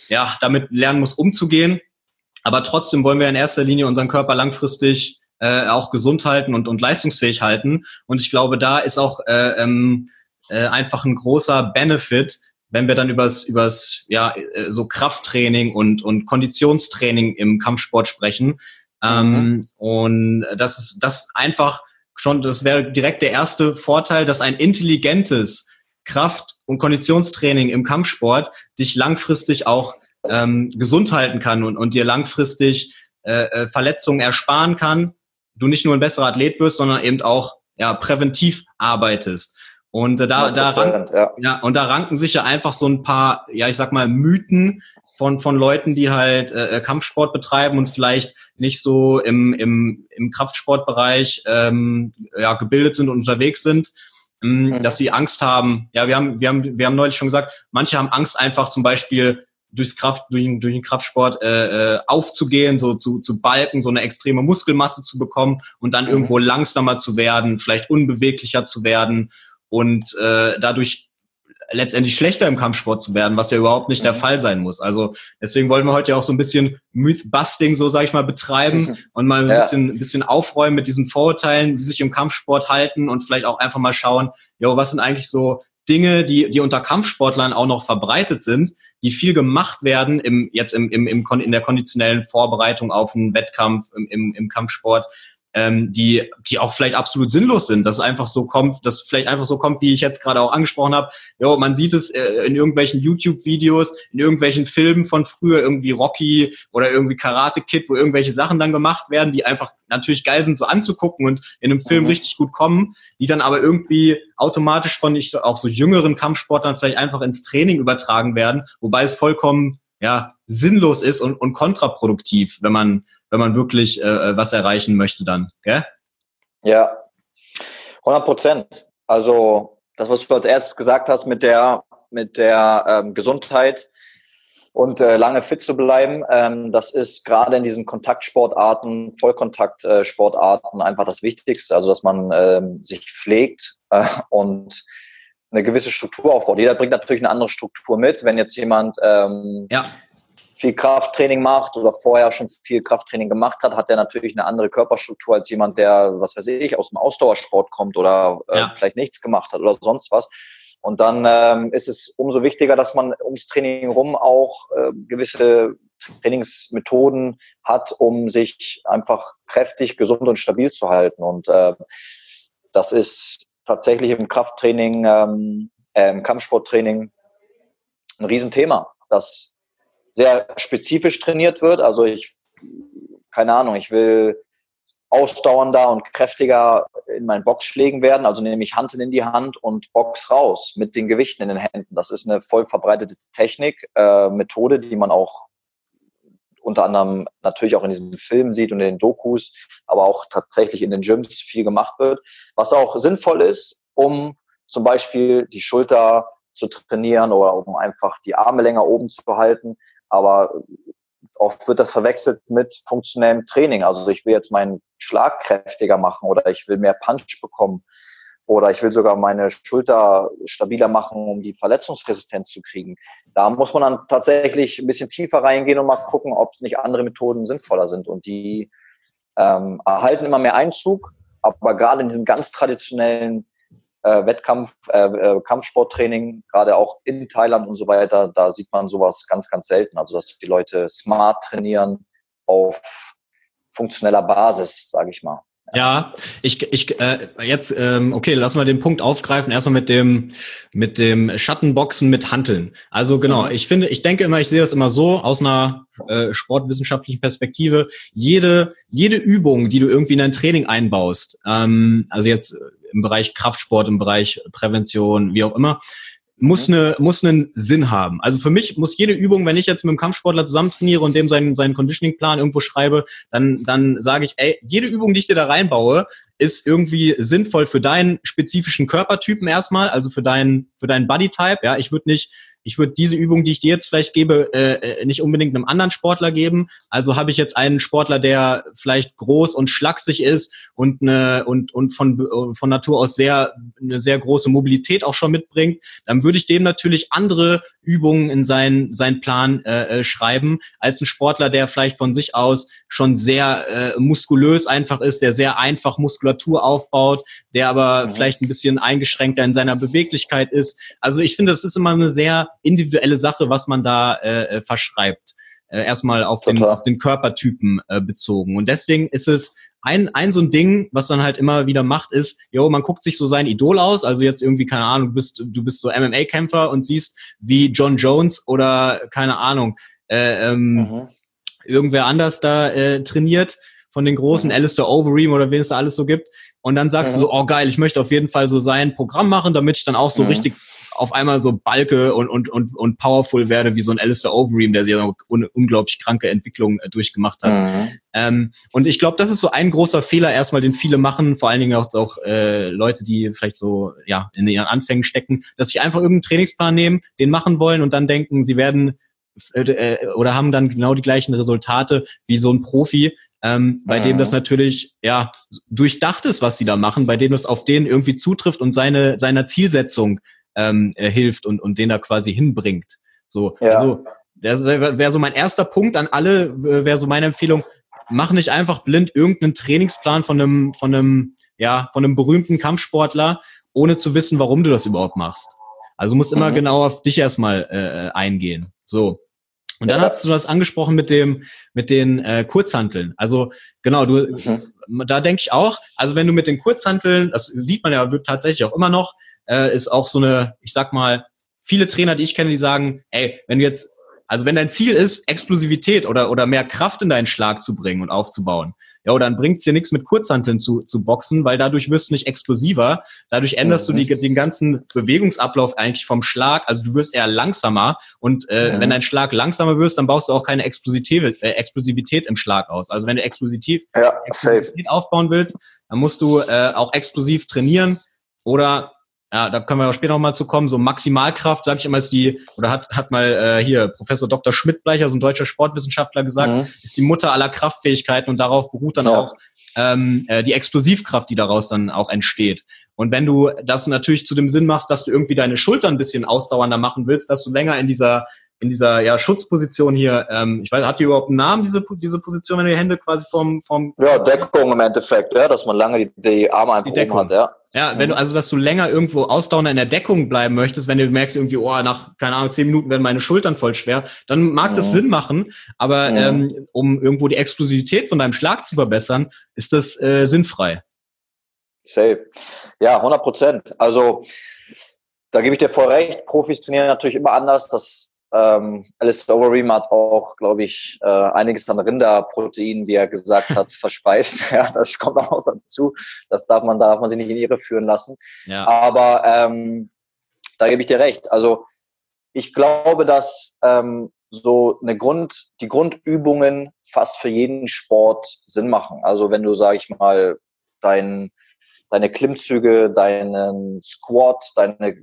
ja damit lernen muss, umzugehen. Aber trotzdem wollen wir in erster Linie unseren Körper langfristig äh, auch gesund halten und, und leistungsfähig halten. Und ich glaube, da ist auch äh, ähm, äh, einfach ein großer Benefit, wenn wir dann übers, übers ja, äh, so Krafttraining und, und Konditionstraining im Kampfsport sprechen. Ähm, mhm. Und das ist das einfach schon, das wäre direkt der erste Vorteil, dass ein intelligentes Kraft- und Konditionstraining im Kampfsport dich langfristig auch ähm, gesund halten kann und, und dir langfristig äh, äh, Verletzungen ersparen kann. Du nicht nur ein besserer Athlet wirst, sondern eben auch ja, präventiv arbeitest. Und äh, da, da, rank, ja. ja, und da ranken sich ja einfach so ein paar, ja, ich sag mal, Mythen von, von Leuten, die halt äh, Kampfsport betreiben und vielleicht nicht so im, im, im Kraftsportbereich ähm, ja, gebildet sind und unterwegs sind, ähm, mhm. dass sie Angst haben. Ja, wir haben, wir haben, wir haben neulich schon gesagt, manche haben Angst einfach zum Beispiel durchs Kraft, durch, durch den Kraftsport äh, äh, aufzugehen, so zu, zu balken, so eine extreme Muskelmasse zu bekommen und dann mhm. irgendwo langsamer zu werden, vielleicht unbeweglicher zu werden und äh, dadurch letztendlich schlechter im Kampfsport zu werden, was ja überhaupt nicht mhm. der Fall sein muss. Also deswegen wollen wir heute ja auch so ein bisschen Mythbusting, so sage ich mal, betreiben und mal ein ja. bisschen, ein bisschen aufräumen mit diesen Vorurteilen, die sich im Kampfsport halten und vielleicht auch einfach mal schauen, jo, was sind eigentlich so Dinge, die, die unter Kampfsportlern auch noch verbreitet sind, die viel gemacht werden im, jetzt im, im, im, in der konditionellen Vorbereitung auf einen Wettkampf im, im, im Kampfsport, ähm, die, die auch vielleicht absolut sinnlos sind, dass es einfach so kommt, dass vielleicht einfach so kommt, wie ich jetzt gerade auch angesprochen habe. Jo, man sieht es äh, in irgendwelchen YouTube-Videos, in irgendwelchen Filmen von früher, irgendwie Rocky oder irgendwie Karate Kid, wo irgendwelche Sachen dann gemacht werden, die einfach natürlich geil sind so anzugucken und in einem Film mhm. richtig gut kommen, die dann aber irgendwie automatisch von ich, auch so jüngeren Kampfsportlern vielleicht einfach ins Training übertragen werden, wobei es vollkommen ja sinnlos ist und, und kontraproduktiv, wenn man wenn man wirklich äh, äh, was erreichen möchte dann, gell? Ja, 100 Prozent. Also das, was du als erstes gesagt hast mit der mit der ähm, Gesundheit und äh, lange fit zu bleiben, ähm, das ist gerade in diesen Kontaktsportarten, Vollkontaktsportarten einfach das Wichtigste. Also dass man ähm, sich pflegt äh, und eine gewisse Struktur aufbaut. Jeder bringt natürlich eine andere Struktur mit. Wenn jetzt jemand ähm, ja viel Krafttraining macht oder vorher schon viel Krafttraining gemacht hat, hat er natürlich eine andere Körperstruktur als jemand, der, was weiß ich, aus dem Ausdauersport kommt oder äh, ja. vielleicht nichts gemacht hat oder sonst was. Und dann ähm, ist es umso wichtiger, dass man ums Training rum auch äh, gewisse Trainingsmethoden hat, um sich einfach kräftig, gesund und stabil zu halten. Und äh, das ist tatsächlich im Krafttraining, ähm, äh, im Kampfsporttraining ein Riesenthema. Das sehr spezifisch trainiert wird. Also ich, keine Ahnung, ich will ausdauernder und kräftiger in meinen Boxschlägen werden. Also nehme ich Hand in die Hand und Box raus mit den Gewichten in den Händen. Das ist eine voll verbreitete Technik, äh, Methode, die man auch unter anderem natürlich auch in diesen Filmen sieht und in den Dokus, aber auch tatsächlich in den Gyms viel gemacht wird. Was auch sinnvoll ist, um zum Beispiel die Schulter zu trainieren oder um einfach die Arme länger oben zu halten aber oft wird das verwechselt mit funktionellem Training. Also ich will jetzt meinen Schlag kräftiger machen oder ich will mehr Punch bekommen oder ich will sogar meine Schulter stabiler machen, um die Verletzungsresistenz zu kriegen. Da muss man dann tatsächlich ein bisschen tiefer reingehen und mal gucken, ob nicht andere Methoden sinnvoller sind. Und die ähm, erhalten immer mehr Einzug, aber gerade in diesem ganz traditionellen äh, Wettkampf, äh, äh, Kampfsporttraining, gerade auch in Thailand und so weiter, da sieht man sowas ganz, ganz selten. Also dass die Leute smart trainieren auf funktioneller Basis, sage ich mal. Ja, ich, ich äh, jetzt, ähm, okay, lassen wir den Punkt aufgreifen, erstmal mit dem, mit dem Schattenboxen mit Hanteln. Also genau, mhm. ich finde, ich denke immer, ich sehe das immer so aus einer äh, sportwissenschaftlichen Perspektive. Jede, jede Übung, die du irgendwie in dein Training einbaust, ähm, also jetzt im Bereich Kraftsport, im Bereich Prävention, wie auch immer, muss, eine, muss einen Sinn haben. Also für mich muss jede Übung, wenn ich jetzt mit einem Kampfsportler zusammen trainiere und dem seinen, seinen Conditioning-Plan irgendwo schreibe, dann, dann sage ich, ey, jede Übung, die ich dir da reinbaue, ist irgendwie sinnvoll für deinen spezifischen Körpertypen erstmal, also für deinen, für deinen Bodytype. Ja, ich würde nicht ich würde diese Übung, die ich dir jetzt vielleicht gebe, äh, äh, nicht unbedingt einem anderen Sportler geben. Also habe ich jetzt einen Sportler, der vielleicht groß und schlaksig ist und eine, und und von von Natur aus sehr eine sehr große Mobilität auch schon mitbringt, dann würde ich dem natürlich andere Übungen in seinen seinen Plan äh, äh, schreiben als ein Sportler, der vielleicht von sich aus schon sehr äh, muskulös einfach ist, der sehr einfach Muskulatur aufbaut, der aber mhm. vielleicht ein bisschen eingeschränkter in seiner Beweglichkeit ist. Also ich finde, das ist immer eine sehr individuelle Sache, was man da äh, äh, verschreibt. äh, erstmal auf den, auf den Körpertypen äh, bezogen. Und deswegen ist es ein, ein so ein Ding, was dann halt immer wieder macht, ist, jo, man guckt sich so sein Idol aus, also jetzt irgendwie, keine Ahnung, du bist, du bist so MMA-Kämpfer und siehst, wie John Jones oder, keine Ahnung, äh, ähm, mhm. irgendwer anders da äh, trainiert von den großen, mhm. Alistair Overeem oder wen es da alles so gibt. Und dann sagst mhm. du so, oh geil, ich möchte auf jeden Fall so sein Programm machen, damit ich dann auch so mhm. richtig auf einmal so balke und, und, und, und powerful werde, wie so ein Alistair Overeem, der so eine unglaublich kranke Entwicklung äh, durchgemacht hat. Mhm. Ähm, und ich glaube, das ist so ein großer Fehler erstmal, den viele machen, vor allen Dingen auch, auch äh, Leute, die vielleicht so ja in ihren Anfängen stecken, dass sie einfach irgendeinen Trainingsplan nehmen, den machen wollen und dann denken, sie werden äh, äh oder haben dann genau die gleichen Resultate wie so ein Profi, ähm, bei mhm. dem das natürlich ja durchdacht ist, was sie da machen, bei dem das auf den irgendwie zutrifft und seine seiner Zielsetzung ähm, äh, hilft und, und den da quasi hinbringt. So, ja. also das wäre wär so mein erster Punkt an alle, wäre so meine Empfehlung, mach nicht einfach blind irgendeinen Trainingsplan von einem, von einem, ja, von einem berühmten Kampfsportler, ohne zu wissen, warum du das überhaupt machst. Also musst immer mhm. genau auf dich erstmal äh, eingehen. So. Und dann ja. hast du das angesprochen mit dem, mit den äh, Kurzhanteln. Also genau, du, mhm. da denke ich auch, also wenn du mit den Kurzhanteln, das sieht man ja tatsächlich auch immer noch, äh, ist auch so eine, ich sag mal, viele Trainer, die ich kenne, die sagen, ey, wenn du jetzt, also wenn dein Ziel ist, Explosivität oder, oder mehr Kraft in deinen Schlag zu bringen und aufzubauen, ja, oder dann bringt's dir nichts mit Kurzhanteln zu, zu boxen, weil dadurch wirst du nicht explosiver, dadurch änderst mhm. du die, den ganzen Bewegungsablauf eigentlich vom Schlag, also du wirst eher langsamer und äh, mhm. wenn dein Schlag langsamer wirst, dann baust du auch keine Explosivität, äh, Explosivität im Schlag aus. Also wenn du Explosivität, ja, Explosivität aufbauen willst, dann musst du äh, auch explosiv trainieren oder ja, da können wir auch später nochmal zu kommen. So Maximalkraft, sage ich immer, ist die, oder hat, hat mal äh, hier Professor Dr. Schmidtbleicher, so ein deutscher Sportwissenschaftler, gesagt, mhm. ist die Mutter aller Kraftfähigkeiten und darauf beruht dann ja. auch ähm, äh, die Explosivkraft, die daraus dann auch entsteht. Und wenn du das natürlich zu dem Sinn machst, dass du irgendwie deine Schultern ein bisschen ausdauernder machen willst, dass du länger in dieser in dieser ja, Schutzposition hier, ähm, ich weiß, hat die überhaupt einen Namen, diese, diese Position, wenn du die Hände quasi vom, vom Ja, Deckung im Endeffekt, ja, dass man lange die, die Arme einfach die Deckung. hat, ja. Ja, wenn du, also, dass du länger irgendwo ausdauernder in der Deckung bleiben möchtest, wenn du merkst irgendwie, oh, nach, keine Ahnung, zehn Minuten werden meine Schultern voll schwer, dann mag mhm. das Sinn machen, aber mhm. ähm, um irgendwo die Explosivität von deinem Schlag zu verbessern, ist das äh, sinnfrei. Safe. Ja, 100 Prozent. Also, da gebe ich dir voll recht. Profis trainieren natürlich immer anders. Das ähm, Alistair Overeem hat auch, glaube ich, äh, einiges an Rinderprotein, wie er gesagt hat, verspeist. ja, das kommt auch dazu. Das darf man, darf man sich nicht in Irre führen lassen. Ja. Aber ähm, da gebe ich dir recht. Also ich glaube, dass ähm, so eine Grund, die Grundübungen fast für jeden Sport Sinn machen. Also wenn du, sag ich mal, dein, deine Klimmzüge, deinen Squat, deine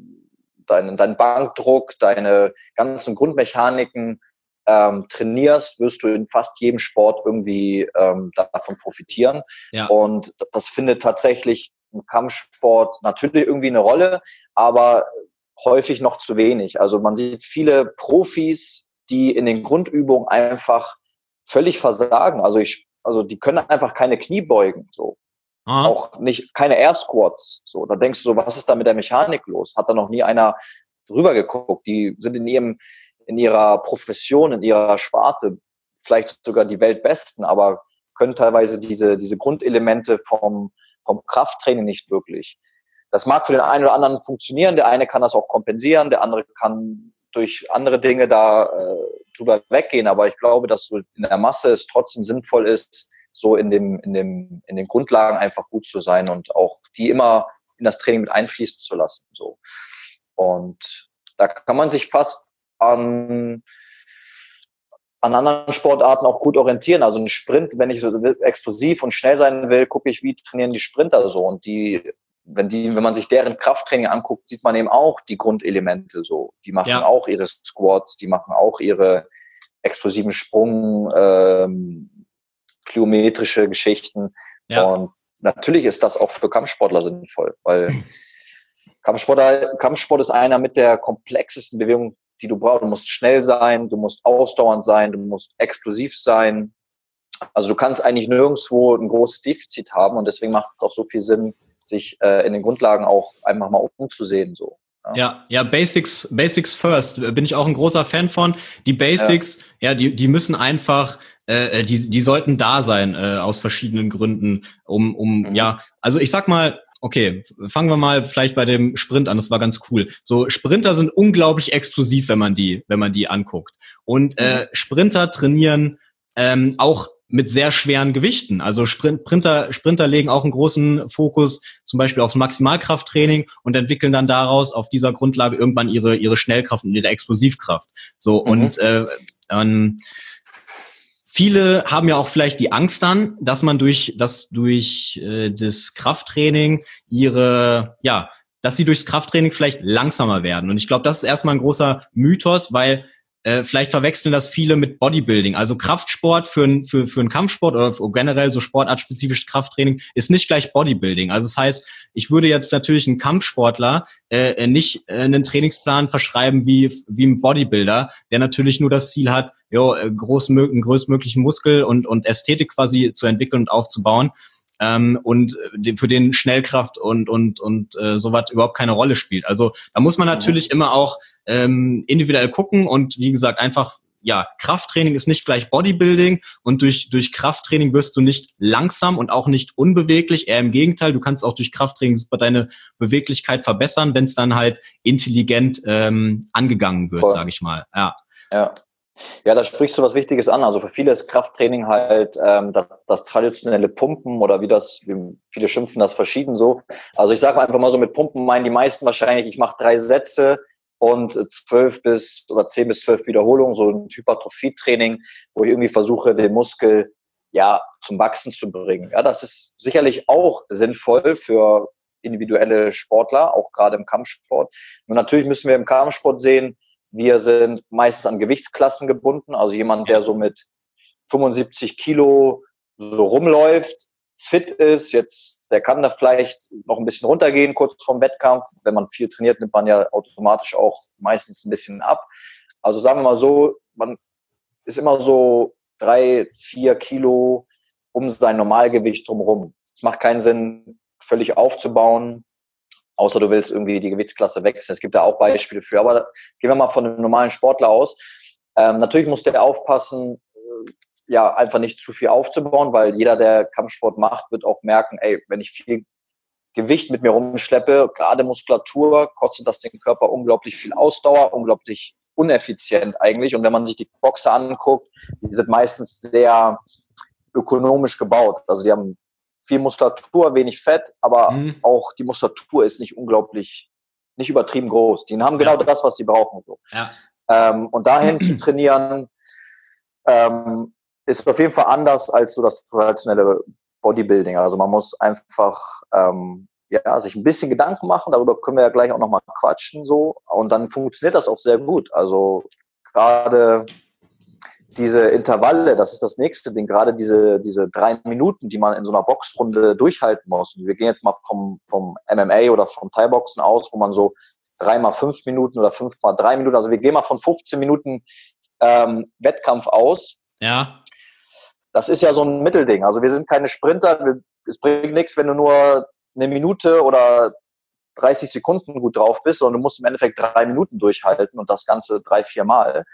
deinen, deinen Bankdruck, deine ganzen Grundmechaniken ähm, trainierst, wirst du in fast jedem Sport irgendwie ähm, davon profitieren. Ja. Und das findet tatsächlich im Kampfsport natürlich irgendwie eine Rolle, aber häufig noch zu wenig. Also man sieht viele Profis, die in den Grundübungen einfach völlig versagen. Also ich, also die können einfach keine Knie beugen. So. Aha. Auch nicht, keine Air Squats. So, da denkst du so, was ist da mit der Mechanik los? Hat da noch nie einer drüber geguckt? Die sind in ihrem, in ihrer Profession, in ihrer Sparte vielleicht sogar die Weltbesten, aber können teilweise diese, diese Grundelemente vom, vom Krafttraining nicht wirklich. Das mag für den einen oder anderen funktionieren. Der eine kann das auch kompensieren, der andere kann durch andere Dinge da äh, drüber weggehen. Aber ich glaube, dass so in der Masse es trotzdem sinnvoll ist, so in dem, in dem, in den Grundlagen einfach gut zu sein und auch die immer in das Training mit einfließen zu lassen, so. Und da kann man sich fast an, an anderen Sportarten auch gut orientieren. Also ein Sprint, wenn ich so explosiv und schnell sein will, gucke ich, wie trainieren die Sprinter so. Und die, wenn die, wenn man sich deren Krafttraining anguckt, sieht man eben auch die Grundelemente so. Die machen ja. auch ihre Squats, die machen auch ihre explosiven Sprung, ähm, plyometrische Geschichten. Ja. Und natürlich ist das auch für Kampfsportler sinnvoll, weil Kampfsport, Kampfsport ist einer mit der komplexesten Bewegungen, die du brauchst. Du musst schnell sein, du musst ausdauernd sein, du musst explosiv sein. Also du kannst eigentlich nirgendwo ein großes Defizit haben und deswegen macht es auch so viel Sinn, sich äh, in den Grundlagen auch einfach mal umzusehen. So. Ja. ja, Basics, Basics first. Bin ich auch ein großer Fan von. Die Basics, ja, ja die, die müssen einfach, äh, die, die sollten da sein äh, aus verschiedenen Gründen, um, um, mhm. ja, also ich sag mal, okay, fangen wir mal vielleicht bei dem Sprint an. Das war ganz cool. So Sprinter sind unglaublich explosiv, wenn man die, wenn man die anguckt. Und äh, mhm. Sprinter trainieren ähm, auch mit sehr schweren Gewichten. Also Sprinter, Sprinter legen auch einen großen Fokus zum Beispiel aufs Maximalkrafttraining und entwickeln dann daraus auf dieser Grundlage irgendwann ihre, ihre Schnellkraft und ihre Explosivkraft. So mhm. und äh, ähm, Viele haben ja auch vielleicht die Angst dann, dass man durch das durch äh, das Krafttraining ihre ja, dass sie durchs Krafttraining vielleicht langsamer werden. Und ich glaube, das ist erstmal ein großer Mythos, weil äh, vielleicht verwechseln das viele mit Bodybuilding. Also Kraftsport für, ein, für, für einen Kampfsport oder generell so sportartspezifisches Krafttraining ist nicht gleich Bodybuilding. Also das heißt, ich würde jetzt natürlich einen Kampfsportler äh, nicht äh, einen Trainingsplan verschreiben wie, wie ein Bodybuilder, der natürlich nur das Ziel hat, jo, äh, einen größtmöglichen Muskel und, und Ästhetik quasi zu entwickeln und aufzubauen ähm, und für den Schnellkraft und und und äh, sowas überhaupt keine Rolle spielt. Also da muss man natürlich mhm. immer auch ähm, individuell gucken und wie gesagt einfach ja, Krafttraining ist nicht gleich Bodybuilding und durch, durch Krafttraining wirst du nicht langsam und auch nicht unbeweglich. Eher im Gegenteil, du kannst auch durch Krafttraining super deine Beweglichkeit verbessern, wenn es dann halt intelligent ähm, angegangen wird, sage ich mal. Ja. ja. Ja, da sprichst du was Wichtiges an. Also für viele ist Krafttraining halt ähm, das, das traditionelle Pumpen oder wie das, wie viele schimpfen das verschieden so. Also ich sage einfach mal so, mit Pumpen meinen die meisten wahrscheinlich, ich mache drei Sätze und zwölf bis oder zehn bis zwölf Wiederholungen, so ein Hypertrophie-Training, wo ich irgendwie versuche, den Muskel ja zum Wachsen zu bringen. Ja, das ist sicherlich auch sinnvoll für individuelle Sportler, auch gerade im Kampfsport. Und natürlich müssen wir im Kampfsport sehen, wir sind meistens an Gewichtsklassen gebunden. Also jemand, der so mit 75 Kilo so rumläuft, fit ist, jetzt, der kann da vielleicht noch ein bisschen runtergehen kurz vorm Wettkampf. Wenn man viel trainiert, nimmt man ja automatisch auch meistens ein bisschen ab. Also sagen wir mal so, man ist immer so drei, vier Kilo um sein Normalgewicht drumherum. Es macht keinen Sinn, völlig aufzubauen, außer du willst irgendwie die Gewichtsklasse wechseln. Es gibt da auch Beispiele für. Aber gehen wir mal von einem normalen Sportler aus. Ähm, natürlich muss der aufpassen, äh, ja, einfach nicht zu viel aufzubauen, weil jeder, der Kampfsport macht, wird auch merken, ey, wenn ich viel Gewicht mit mir rumschleppe, gerade Muskulatur, kostet das den Körper unglaublich viel Ausdauer, unglaublich uneffizient eigentlich. Und wenn man sich die Boxer anguckt, die sind meistens sehr ökonomisch gebaut. Also die haben viel Muskulatur, wenig Fett, aber mhm. auch die Muskulatur ist nicht unglaublich, nicht übertrieben groß. Die haben genau ja. das, was sie brauchen. So. Ja. Ähm, und dahin zu trainieren, ähm, ist auf jeden Fall anders als so das traditionelle Bodybuilding. Also man muss einfach ähm, ja, sich ein bisschen Gedanken machen, darüber können wir ja gleich auch nochmal quatschen so. Und dann funktioniert das auch sehr gut. Also gerade diese Intervalle, das ist das nächste Ding, gerade diese, diese drei Minuten, die man in so einer Boxrunde durchhalten muss. Und wir gehen jetzt mal vom, vom MMA oder vom Thai-Boxen aus, wo man so dreimal fünf Minuten oder fünfmal drei Minuten, also wir gehen mal von 15 Minuten ähm, Wettkampf aus. Ja. Das ist ja so ein Mittelding. Also wir sind keine Sprinter. Es bringt nichts, wenn du nur eine Minute oder 30 Sekunden gut drauf bist, sondern du musst im Endeffekt drei Minuten durchhalten und das Ganze drei, vier Mal.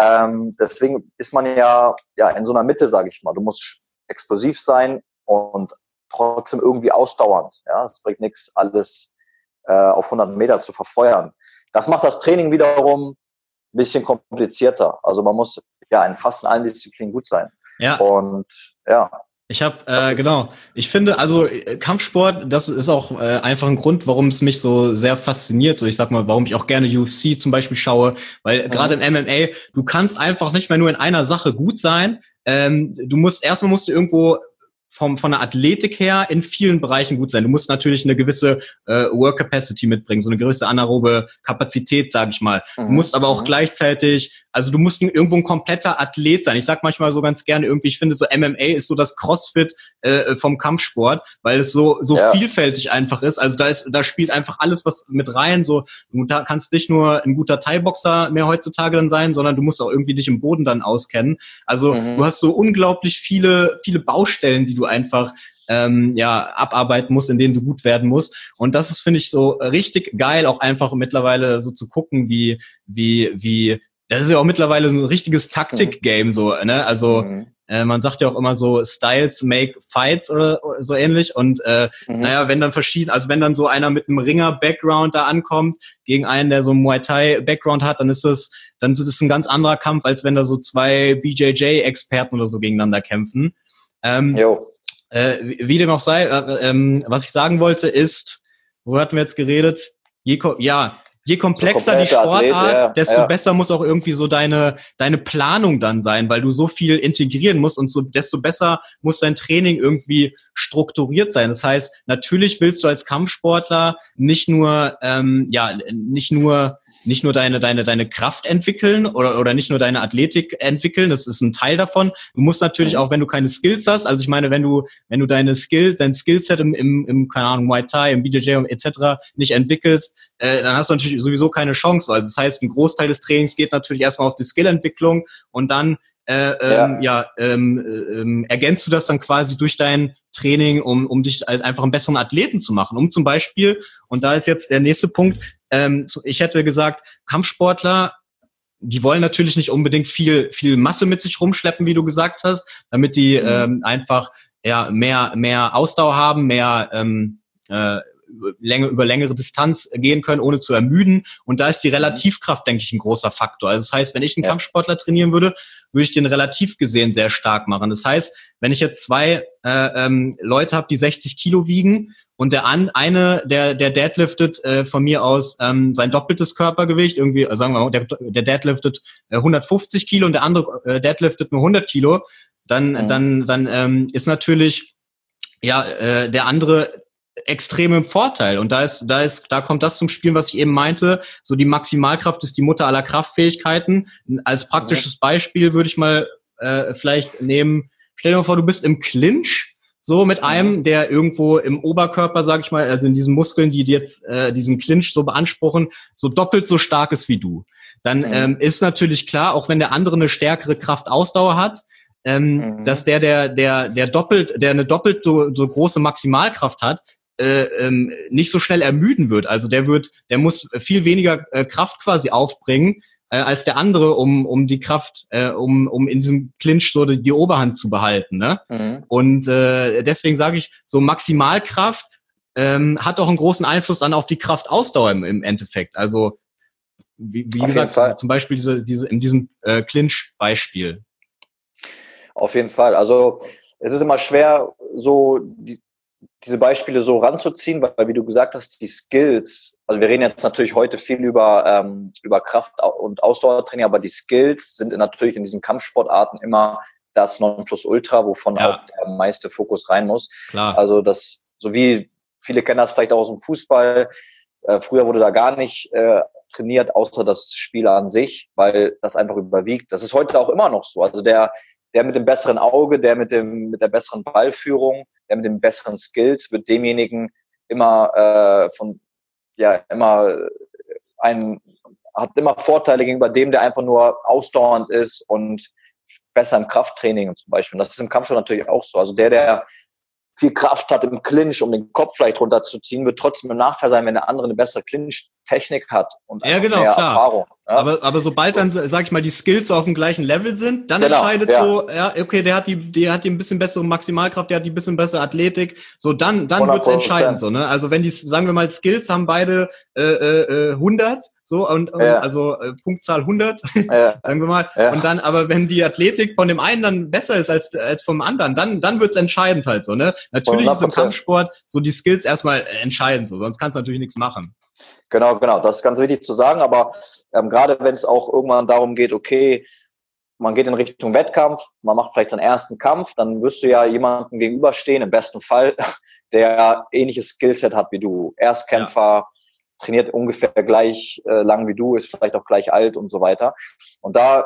Ähm, deswegen ist man ja, ja in so einer Mitte, sage ich mal. Du musst explosiv sein und trotzdem irgendwie ausdauernd. Ja, es bringt nichts, alles äh, auf 100 Meter zu verfeuern. Das macht das Training wiederum ein bisschen komplizierter. Also man muss ja in fast allen Disziplinen gut sein. Ja. Und ja, ich habe äh, genau. Ich finde also äh, Kampfsport, das ist auch äh, einfach ein Grund, warum es mich so sehr fasziniert. So ich sag mal, warum ich auch gerne UFC zum Beispiel schaue, weil mhm. gerade im MMA du kannst einfach nicht mehr nur in einer Sache gut sein. Ähm, du musst erstmal musst du irgendwo vom, von der Athletik her in vielen Bereichen gut sein. Du musst natürlich eine gewisse äh, Work Capacity mitbringen, so eine gewisse anaerobe Kapazität, sage ich mal. Mhm. Du musst aber auch mhm. gleichzeitig, also du musst irgendwo ein kompletter Athlet sein. Ich sag manchmal so ganz gerne irgendwie, ich finde so MMA ist so das Crossfit äh, vom Kampfsport, weil es so so ja. vielfältig einfach ist. Also da ist, da spielt einfach alles was mit rein. So du da kannst nicht nur ein guter Thai-Boxer mehr heutzutage dann sein, sondern du musst auch irgendwie dich im Boden dann auskennen. Also mhm. du hast so unglaublich viele viele Baustellen, die du einfach ähm, ja abarbeiten musst, in denen du gut werden musst. Und das ist finde ich so richtig geil, auch einfach mittlerweile so zu gucken, wie wie wie das ist ja auch mittlerweile so ein richtiges Taktik-Game so, ne? Also mhm. äh, man sagt ja auch immer so Styles make fights oder, oder so ähnlich. Und äh, mhm. naja, wenn dann verschieden, also wenn dann so einer mit einem Ringer-Background da ankommt gegen einen, der so einen Muay Thai-Background hat, dann ist das, dann ist das ein ganz anderer Kampf, als wenn da so zwei BJJ-Experten oder so gegeneinander kämpfen. Ähm, jo. Äh, wie dem auch sei, äh, ähm, was ich sagen wollte ist, wo hatten wir jetzt geredet? ja, je komplexer die Sportart, Athlet, ja, desto ja. besser muss auch irgendwie so deine, deine Planung dann sein, weil du so viel integrieren musst und so, desto besser muss dein Training irgendwie strukturiert sein. Das heißt, natürlich willst du als Kampfsportler nicht nur, ähm, ja, nicht nur nicht nur deine, deine, deine Kraft entwickeln oder, oder nicht nur deine Athletik entwickeln, das ist ein Teil davon. Du musst natürlich auch, wenn du keine Skills hast, also ich meine, wenn du, wenn du deine Skills, dein Skillset im, im, im keine Ahnung, Muay Thai, im BJJ etc. nicht entwickelst, äh, dann hast du natürlich sowieso keine Chance. Also das heißt, ein Großteil des Trainings geht natürlich erstmal auf die Skillentwicklung und dann äh, ähm, ja, ja ähm, ähm, ergänzt du das dann quasi durch dein Training, um, um dich als einfach einen besseren Athleten zu machen. Um zum Beispiel, und da ist jetzt der nächste Punkt, ähm, ich hätte gesagt, Kampfsportler, die wollen natürlich nicht unbedingt viel, viel Masse mit sich rumschleppen, wie du gesagt hast, damit die mhm. ähm, einfach ja, mehr, mehr Ausdauer haben, mehr ähm, äh, Länge, über längere Distanz gehen können, ohne zu ermüden. Und da ist die mhm. Relativkraft, denke ich, ein großer Faktor. Also das heißt, wenn ich einen ja. Kampfsportler trainieren würde, würde ich den relativ gesehen sehr stark machen. Das heißt, wenn ich jetzt zwei äh, ähm, Leute habe, die 60 Kilo wiegen und der an, eine, der, der deadliftet äh, von mir aus ähm, sein doppeltes Körpergewicht, irgendwie, äh, sagen wir mal, der, der deadliftet äh, 150 Kilo und der andere äh, deadliftet nur 100 Kilo, dann, mhm. dann, dann ähm, ist natürlich ja äh, der andere extrem im Vorteil. Und da ist, da ist, da kommt das zum Spiel, was ich eben meinte. So die Maximalkraft ist die Mutter aller Kraftfähigkeiten. Als praktisches Beispiel würde ich mal äh, vielleicht nehmen, stell dir mal vor, du bist im Clinch, so mit einem, der irgendwo im Oberkörper, sag ich mal, also in diesen Muskeln, die jetzt äh, diesen Clinch so beanspruchen, so doppelt so stark ist wie du. Dann ähm, ist natürlich klar, auch wenn der andere eine stärkere Kraftausdauer hat, ähm, mhm. dass der, der, der, der doppelt, der eine doppelt so, so große Maximalkraft hat, äh, ähm, nicht so schnell ermüden wird. Also der wird, der muss viel weniger äh, Kraft quasi aufbringen äh, als der andere, um um die Kraft, äh, um um in diesem Clinch so die, die Oberhand zu behalten. Ne? Mhm. Und äh, deswegen sage ich, so Maximalkraft ähm, hat auch einen großen Einfluss dann auf die Kraftausdauer im, im Endeffekt. Also wie, wie gesagt, zum Beispiel diese, diese in diesem äh, Clinch-Beispiel. Auf jeden Fall. Also es ist immer schwer, so die, diese Beispiele so ranzuziehen, weil, wie du gesagt hast, die Skills, also wir reden jetzt natürlich heute viel über, ähm, über Kraft- und Ausdauertraining, aber die Skills sind natürlich in diesen Kampfsportarten immer das Nonplusultra, wovon ja. auch der meiste Fokus rein muss. Klar. Also das, so wie viele kennen das vielleicht auch aus dem Fußball, äh, früher wurde da gar nicht äh, trainiert, außer das Spiel an sich, weil das einfach überwiegt. Das ist heute auch immer noch so. Also der, der mit dem besseren Auge, der mit dem, mit der besseren Ballführung, der mit den besseren Skills wird demjenigen immer äh, von ja immer ein hat immer Vorteile gegenüber dem, der einfach nur ausdauernd ist und besser im Krafttraining zum Beispiel. Und das ist im Kampfsport natürlich auch so. Also der, der viel Kraft hat im Clinch, um den Kopf vielleicht runterzuziehen, wird trotzdem ein Nachteil sein, wenn der andere eine bessere Clinch-Technik hat und ja, genau, mehr klar. Erfahrung. Ja? Aber, aber sobald dann, sag ich mal, die Skills so auf dem gleichen Level sind, dann genau, entscheidet ja. so, ja, okay, der hat die, der hat die ein bisschen bessere Maximalkraft, der hat die ein bisschen bessere Athletik, so dann, dann wird's entscheidend so, ne? Also wenn die, sagen wir mal, Skills haben beide äh, äh, 100 so und, und ja. also äh, Punktzahl 100, ja. sagen wir mal. Ja. Und dann, aber wenn die Athletik von dem einen dann besser ist als als vom anderen, dann dann wird's entscheidend halt so, ne? Natürlich ist im Kampfsport so die Skills erstmal entscheidend so, sonst kannst du natürlich nichts machen. Genau, genau, das ist ganz wichtig zu sagen, aber ähm, gerade wenn es auch irgendwann darum geht, okay, man geht in Richtung Wettkampf, man macht vielleicht seinen ersten Kampf, dann wirst du ja jemandem gegenüberstehen, im besten Fall, der ähnliches Skillset hat wie du. Erstkämpfer, trainiert ungefähr gleich äh, lang wie du, ist vielleicht auch gleich alt und so weiter. Und da äh,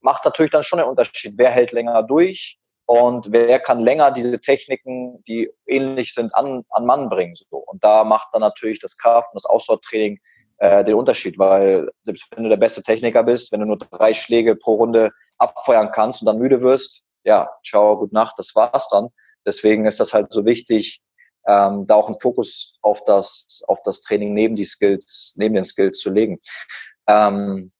macht natürlich dann schon einen Unterschied, wer hält länger durch und wer kann länger diese Techniken, die ähnlich sind, an, an Mann bringen. So. Und da macht dann natürlich das Kraft- und das Ausdauertraining äh, den Unterschied, weil selbst wenn du der beste Techniker bist, wenn du nur drei Schläge pro Runde abfeuern kannst und dann müde wirst, ja, ciao, gute Nacht, das war's dann. deswegen ist das halt so wichtig, ähm, da auch einen Fokus auf das, auf das Training neben die Skills, neben den Skills zu legen. Ähm,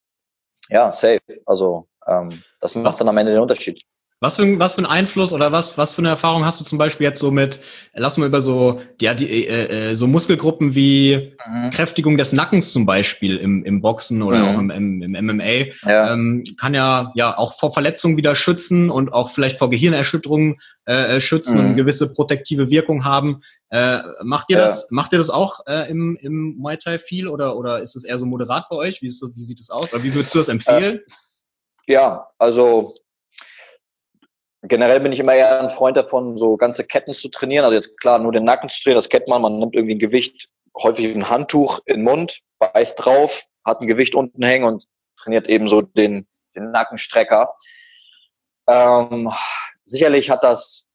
ja, safe. Also ähm, das macht dann am Ende den Unterschied. Was für, ein, was für ein Einfluss oder was, was für eine Erfahrung hast du zum Beispiel jetzt so mit, lass mal über so, ja, die, äh, äh, so Muskelgruppen wie mhm. Kräftigung des Nackens zum Beispiel im, im Boxen oder mhm. auch im, im, im MMA, ja. Ähm, kann ja, ja auch vor Verletzungen wieder schützen und auch vielleicht vor Gehirnerschütterungen äh, äh schützen mhm. und gewisse protektive Wirkung haben. Äh, macht ihr ja. das, macht ihr das auch äh, im, im Muay Thai viel oder, oder ist es eher so moderat bei euch? Wie, ist das, wie sieht das aus? Oder wie würdest du das empfehlen? Äh, ja, also Generell bin ich immer eher ein Freund davon, so ganze Ketten zu trainieren. Also jetzt klar, nur den Nacken zu trainieren, das kennt man. Man nimmt irgendwie ein Gewicht, häufig ein Handtuch in den Mund, beißt drauf, hat ein Gewicht unten hängen und trainiert eben so den, den Nackenstrecker. Ähm, sicherlich hat das,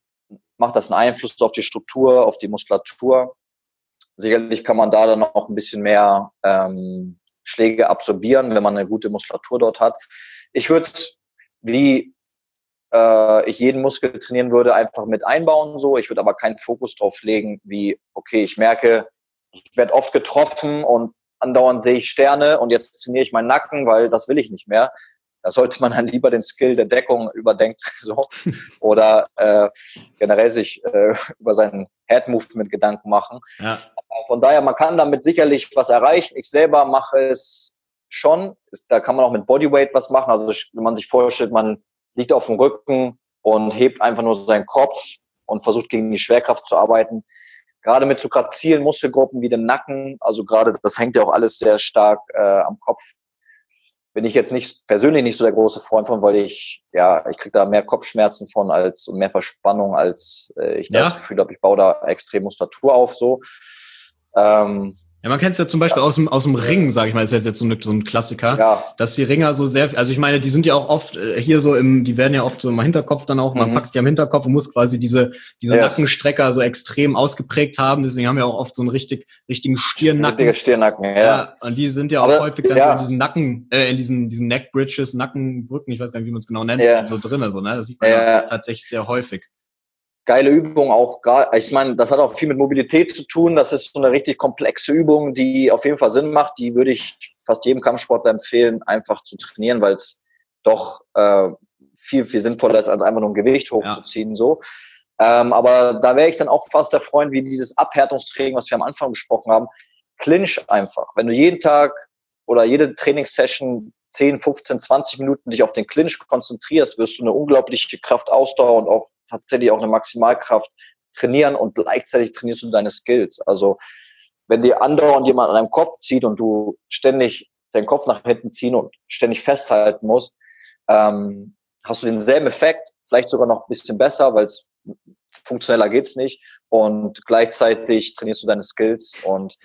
macht das einen Einfluss auf die Struktur, auf die Muskulatur. Sicherlich kann man da dann auch ein bisschen mehr ähm, Schläge absorbieren, wenn man eine gute Muskulatur dort hat. Ich würde wie äh, ich jeden Muskel trainieren würde, einfach mit einbauen so. Ich würde aber keinen Fokus drauf legen, wie, okay, ich merke, ich werde oft getroffen und andauernd sehe ich Sterne und jetzt trainiere ich meinen Nacken, weil das will ich nicht mehr. Da sollte man dann lieber den Skill der Deckung überdenken so. oder äh, generell sich äh, über seinen Head Movement Gedanken machen. Ja. Von daher, man kann damit sicherlich was erreichen. Ich selber mache es schon. Da kann man auch mit Bodyweight was machen. Also wenn man sich vorstellt, man liegt auf dem Rücken und hebt einfach nur seinen Kopf und versucht gegen die Schwerkraft zu arbeiten. Gerade mit so grazilen Muskelgruppen wie dem Nacken, also gerade das hängt ja auch alles sehr stark äh, am Kopf, bin ich jetzt nicht persönlich nicht so der große Freund von, weil ich ja ich kriege da mehr Kopfschmerzen von als und mehr Verspannung als äh, ich ja. das Gefühl habe, ich baue da extrem Muskulatur auf so. Ähm, ja, man kennt es ja zum Beispiel ja. aus dem, aus dem Ring, sage ich mal, ist jetzt so, eine, so ein Klassiker, ja. dass die Ringer so sehr, also ich meine, die sind ja auch oft äh, hier so im, die werden ja oft so im Hinterkopf dann auch, man mhm. packt sie am Hinterkopf und muss quasi diese, diese yes. Nackenstrecker so extrem ausgeprägt haben, deswegen haben wir auch oft so einen richtig, richtigen Stirnnacken. Richtiger Stirnnacken, ja. ja. Und die sind ja auch Aber, häufig dann ja. so in diesen Nacken, äh, in diesen, diesen Neckbridges, Nackenbrücken, ich weiß gar nicht, wie man es genau nennt, ja. so drin, also, ne, das sieht man ja. tatsächlich sehr häufig geile Übung auch gerade, ich meine, das hat auch viel mit Mobilität zu tun. Das ist so eine richtig komplexe Übung, die auf jeden Fall Sinn macht. Die würde ich fast jedem Kampfsportler empfehlen, einfach zu trainieren, weil es doch äh, viel, viel sinnvoller ist, als einfach nur ein Gewicht hochzuziehen. Ja. so. Ähm, aber da wäre ich dann auch fast der Freund, wie dieses Abhärtungstraining, was wir am Anfang besprochen haben. Clinch einfach. Wenn du jeden Tag oder jede Trainingssession 10, 15, 20 Minuten dich auf den Clinch konzentrierst, wirst du eine unglaubliche Kraft, Ausdauer und auch tatsächlich auch eine Maximalkraft trainieren und gleichzeitig trainierst du deine Skills. Also wenn dir andauernd jemand an deinem Kopf zieht und du ständig deinen Kopf nach hinten ziehen und ständig festhalten musst, ähm, hast du denselben Effekt, vielleicht sogar noch ein bisschen besser, weil es funktioneller geht's nicht und gleichzeitig trainierst du deine Skills und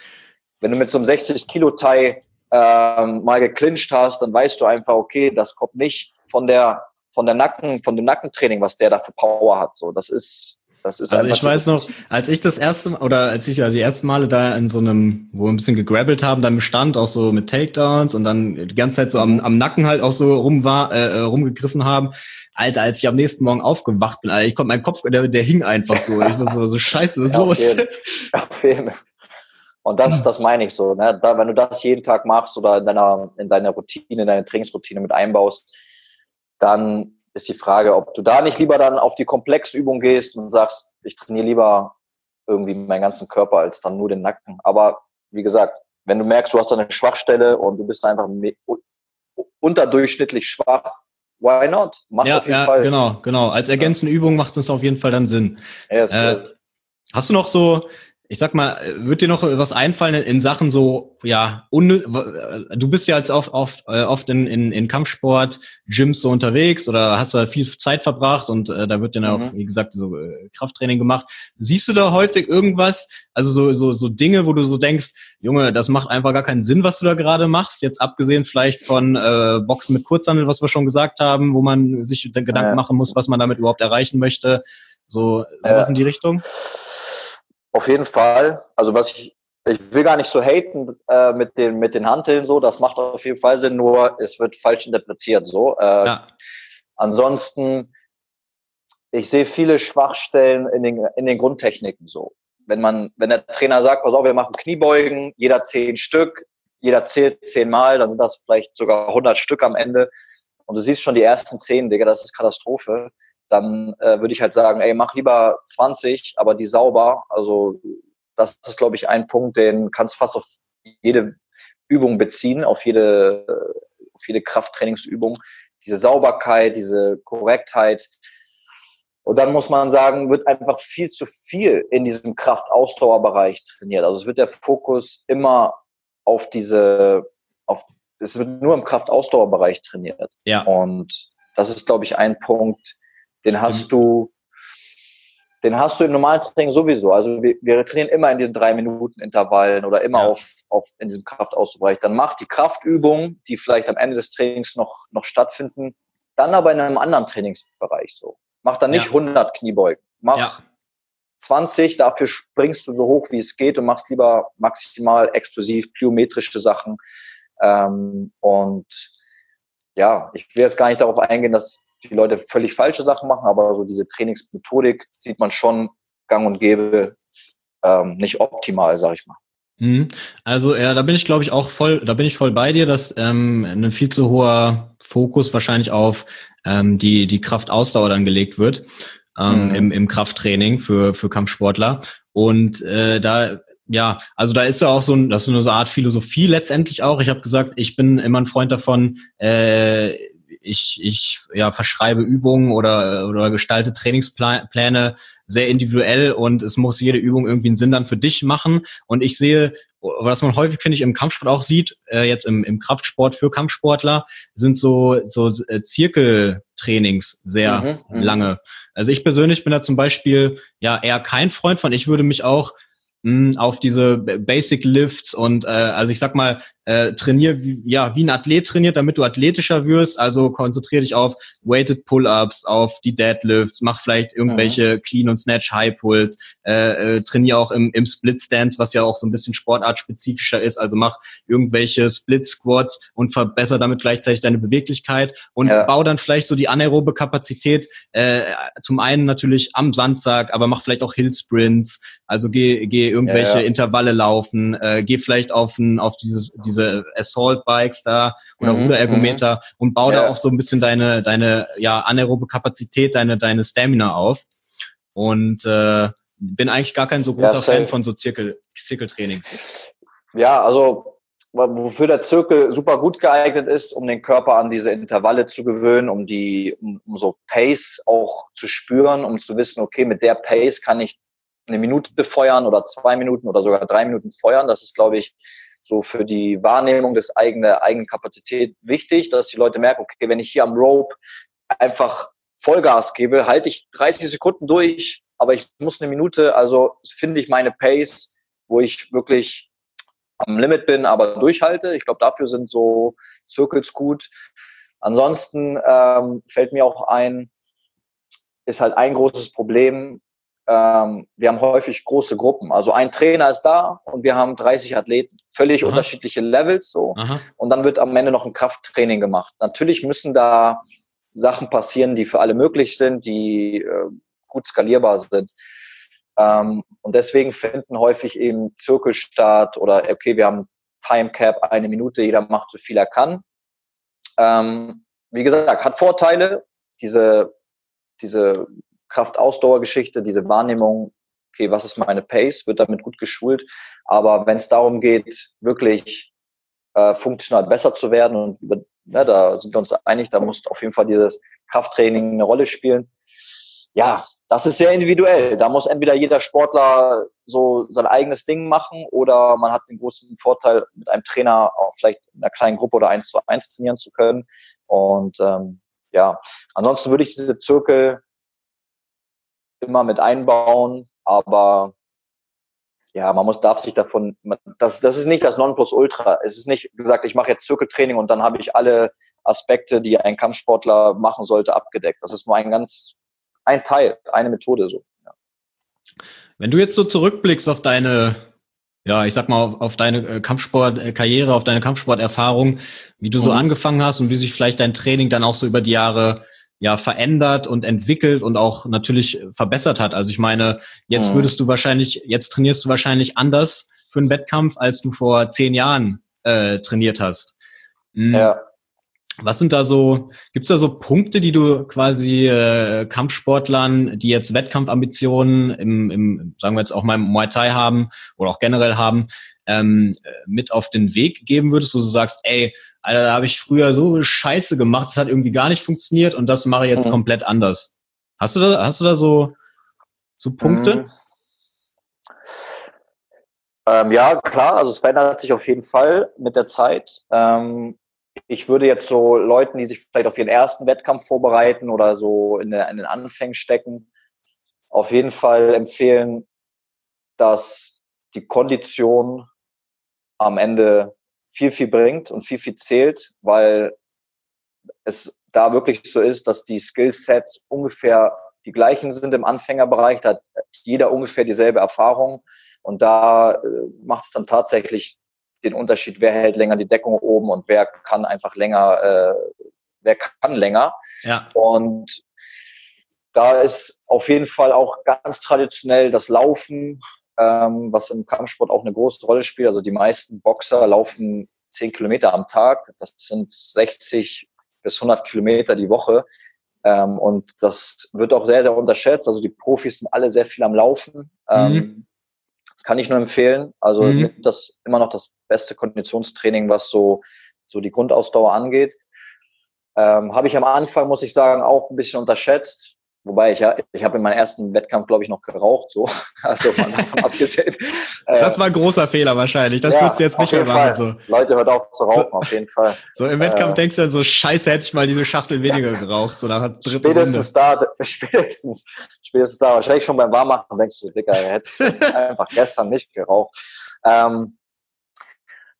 wenn du mit so einem 60 Kilo Thai ähm, mal geclincht hast, dann weißt du einfach, okay, das kommt nicht von der von der Nacken, von dem Nackentraining, was der da für Power hat. So, das ist, das ist also ich weiß noch, als ich das erste oder als ich ja die ersten Male da in so einem, wo wir ein bisschen gegrabbelt haben, dann bestand auch so mit Takedowns und dann die ganze Zeit so am, mhm. am Nacken halt auch so rum war, äh, äh, rumgegriffen haben. Alter, als ich am nächsten Morgen aufgewacht bin, Alter, ich konnte mein Kopf, der, der hing einfach so. Ich war so, so scheiße, was ist ja, los? Auf jeden. Und das, das meine ich so, ne? Da, wenn du das jeden Tag machst oder in deiner, in deiner Routine, in deine Trainingsroutine mit einbaust, dann ist die Frage, ob du da nicht lieber dann auf die Komplexübung gehst und sagst, ich trainiere lieber irgendwie meinen ganzen Körper als dann nur den Nacken. Aber wie gesagt, wenn du merkst, du hast da eine Schwachstelle und du bist einfach unterdurchschnittlich schwach, why not? Mach ja, auf jeden ja, Fall. Genau, genau. Als ergänzende Übung macht es auf jeden Fall dann Sinn. Yes, äh, hast du noch so ich sag mal, wird dir noch was einfallen in Sachen so, ja, du bist ja jetzt oft, oft, äh, oft in, in, in Kampfsport, Gyms so unterwegs oder hast da viel Zeit verbracht und äh, da wird dann mhm. auch, wie gesagt, so äh, Krafttraining gemacht. Siehst du da häufig irgendwas, also so, so, so Dinge, wo du so denkst, Junge, das macht einfach gar keinen Sinn, was du da gerade machst, jetzt abgesehen vielleicht von äh, Boxen mit Kurzhandel, was wir schon gesagt haben, wo man sich Gedanken ja. machen muss, was man damit überhaupt erreichen möchte, so sowas ja. in die Richtung? Auf jeden Fall. Also was ich, ich will gar nicht so haten äh, mit den mit den Hanteln so. Das macht auf jeden Fall Sinn. Nur es wird falsch interpretiert so. Äh, ja. Ansonsten ich sehe viele Schwachstellen in den, in den Grundtechniken so. Wenn man, wenn der Trainer sagt, pass auf, wir machen Kniebeugen, jeder zehn Stück, jeder zählt zehnmal, dann sind das vielleicht sogar 100 Stück am Ende. Und du siehst schon die ersten zehn, Digga, das ist Katastrophe. Dann äh, würde ich halt sagen, ey, mach lieber 20, aber die sauber. Also das ist, glaube ich, ein Punkt, den kannst du fast auf jede Übung beziehen, auf jede, auf jede Krafttrainingsübung. Diese Sauberkeit, diese Korrektheit. Und dann muss man sagen, wird einfach viel zu viel in diesem Kraftausdauerbereich trainiert. Also es wird der Fokus immer auf diese, auf, es wird nur im Kraftausdauerbereich trainiert. Ja. Und das ist, glaube ich, ein Punkt, den hast du, den hast du im normalen Training sowieso. Also wir, wir trainieren immer in diesen drei Minuten Intervallen oder immer ja. auf, auf in diesem Kraftausdauerbereich. Dann mach die Kraftübungen, die vielleicht am Ende des Trainings noch, noch stattfinden, dann aber in einem anderen Trainingsbereich so. Mach dann nicht ja. 100 Kniebeugen. Mach ja. 20, dafür springst du so hoch wie es geht und machst lieber maximal explosiv, plyometrische Sachen. Ähm, und ja, ich will jetzt gar nicht darauf eingehen, dass die Leute völlig falsche Sachen machen, aber so diese Trainingsmethodik sieht man schon gang und gäbe ähm, nicht optimal, sag ich mal. Mhm. Also ja, da bin ich glaube ich auch voll, da bin ich voll bei dir, dass ähm, ein viel zu hoher Fokus wahrscheinlich auf ähm, die die Kraftausdauer dann gelegt wird ähm, mhm. im, im Krafttraining für, für Kampfsportler. Und äh, da ja, also da ist ja auch so, ein, das ist so eine Art Philosophie letztendlich auch. Ich habe gesagt, ich bin immer ein Freund davon, äh, ich, ich ja, verschreibe Übungen oder, oder gestalte Trainingspläne sehr individuell und es muss jede Übung irgendwie einen Sinn dann für dich machen. Und ich sehe, was man häufig, finde ich, im Kampfsport auch sieht, äh, jetzt im, im Kraftsport für Kampfsportler, sind so, so äh, Zirkeltrainings sehr mhm, mhm. lange. Also ich persönlich bin da zum Beispiel ja eher kein Freund von. Ich würde mich auch mh, auf diese Basic Lifts und äh, also ich sag mal äh, trainier wie, ja wie ein Athlet trainiert, damit du athletischer wirst. Also konzentriere dich auf weighted Pull-ups, auf die Deadlifts, mach vielleicht irgendwelche mhm. Clean und Snatch High Pulls, äh, äh, trainiere auch im, im Split Stance, was ja auch so ein bisschen sportartspezifischer ist. Also mach irgendwelche Split Squats und verbessere damit gleichzeitig deine Beweglichkeit und ja. bau dann vielleicht so die anaerobe Kapazität äh, zum einen natürlich am Samstag, aber mach vielleicht auch Hill Sprints. Also geh, geh irgendwelche ja, ja. Intervalle laufen, äh, geh vielleicht auf ein, auf dieses diese diese Assault Bikes da oder mhm, Ruderergometer mhm. und bau ja. da auch so ein bisschen deine, deine, ja, anaerobe Kapazität, deine, deine Stamina auf. Und äh, bin eigentlich gar kein so großer ja, Fan von so Zirkel, Zirkeltrainings. Ja, also wofür der Zirkel super gut geeignet ist, um den Körper an diese Intervalle zu gewöhnen, um die, um, um so Pace auch zu spüren, um zu wissen, okay, mit der Pace kann ich eine Minute feuern oder zwei Minuten oder sogar drei Minuten feuern. Das ist, glaube ich, so für die Wahrnehmung des eigenen, eigenen wichtig, dass die Leute merken, okay, wenn ich hier am Rope einfach Vollgas gebe, halte ich 30 Sekunden durch, aber ich muss eine Minute, also finde ich meine Pace, wo ich wirklich am Limit bin, aber durchhalte. Ich glaube, dafür sind so Circles gut. Ansonsten ähm, fällt mir auch ein, ist halt ein großes Problem, ähm, wir haben häufig große Gruppen. Also ein Trainer ist da und wir haben 30 Athleten, völlig Aha. unterschiedliche Levels so. Aha. Und dann wird am Ende noch ein Krafttraining gemacht. Natürlich müssen da Sachen passieren, die für alle möglich sind, die äh, gut skalierbar sind. Ähm, und deswegen finden häufig eben Zirkel statt oder okay, wir haben Time Cap, eine Minute, jeder macht so viel er kann. Ähm, wie gesagt, hat Vorteile. Diese, diese Kraftausdauergeschichte, diese Wahrnehmung, okay, was ist meine Pace, wird damit gut geschult. Aber wenn es darum geht, wirklich äh, funktional besser zu werden und über, ne, da sind wir uns einig, da muss auf jeden Fall dieses Krafttraining eine Rolle spielen. Ja, das ist sehr individuell. Da muss entweder jeder Sportler so sein eigenes Ding machen oder man hat den großen Vorteil, mit einem Trainer auch vielleicht in einer kleinen Gruppe oder eins zu eins trainieren zu können. Und ähm, ja, ansonsten würde ich diese Zirkel immer mit einbauen, aber ja, man muss, darf sich davon, das, das ist nicht das Nonplusultra. Es ist nicht gesagt, ich mache jetzt Zirkeltraining und dann habe ich alle Aspekte, die ein Kampfsportler machen sollte, abgedeckt. Das ist nur ein ganz, ein Teil, eine Methode so. Ja. Wenn du jetzt so zurückblickst auf deine, ja, ich sag mal, auf, auf deine äh, Kampfsportkarriere, auf deine Kampfsporterfahrung, wie du so mhm. angefangen hast und wie sich vielleicht dein Training dann auch so über die Jahre ja verändert und entwickelt und auch natürlich verbessert hat. Also ich meine, jetzt mhm. würdest du wahrscheinlich, jetzt trainierst du wahrscheinlich anders für einen Wettkampf, als du vor zehn Jahren äh, trainiert hast. Mhm. Ja. Was sind da so, gibt's da so Punkte, die du quasi äh, Kampfsportlern, die jetzt Wettkampfambitionen im, im, sagen wir jetzt auch mal im Muay Thai haben oder auch generell haben, ähm, mit auf den Weg geben würdest, wo du sagst, ey, Alter, da habe ich früher so Scheiße gemacht, das hat irgendwie gar nicht funktioniert und das mache ich jetzt mhm. komplett anders. Hast du da, hast du da so, so Punkte? Mhm. Ähm, ja, klar, also es verändert sich auf jeden Fall mit der Zeit. Ähm, ich würde jetzt so Leuten, die sich vielleicht auf ihren ersten Wettkampf vorbereiten oder so in, der, in den Anfängen stecken, auf jeden Fall empfehlen, dass die Kondition am Ende viel, viel bringt und viel, viel zählt, weil es da wirklich so ist, dass die Skillsets ungefähr die gleichen sind im Anfängerbereich. Da hat jeder ungefähr dieselbe Erfahrung. Und da äh, macht es dann tatsächlich den Unterschied, wer hält länger die Deckung oben und wer kann einfach länger, äh, wer kann länger. Ja. Und da ist auf jeden Fall auch ganz traditionell das Laufen, ähm, was im Kampfsport auch eine große Rolle spielt. Also die meisten Boxer laufen zehn Kilometer am Tag. Das sind 60 bis 100 Kilometer die Woche. Ähm, und das wird auch sehr, sehr unterschätzt. Also die Profis sind alle sehr viel am Laufen. Ähm, mhm. Kann ich nur empfehlen. Also mhm. das immer noch das beste Konditionstraining, was so, so die Grundausdauer angeht. Ähm, Habe ich am Anfang, muss ich sagen, auch ein bisschen unterschätzt. Wobei ich ja, ich habe in meinem ersten Wettkampf, glaube ich, noch geraucht, so. Also von davon abgesehen. Das war ein großer Fehler wahrscheinlich. Das ja, würdest du jetzt nicht mehr machen. So. Leute, hört auf zu rauchen, so, auf jeden Fall. So im Wettkampf äh, denkst du dann so, scheiße, hätte ich mal diese Schachtel weniger geraucht. So nach spätestens Runde. da, spätestens, spätestens da, wahrscheinlich schon beim Warmmachen denkst du, Dicker, er hätte einfach gestern nicht geraucht. Ähm,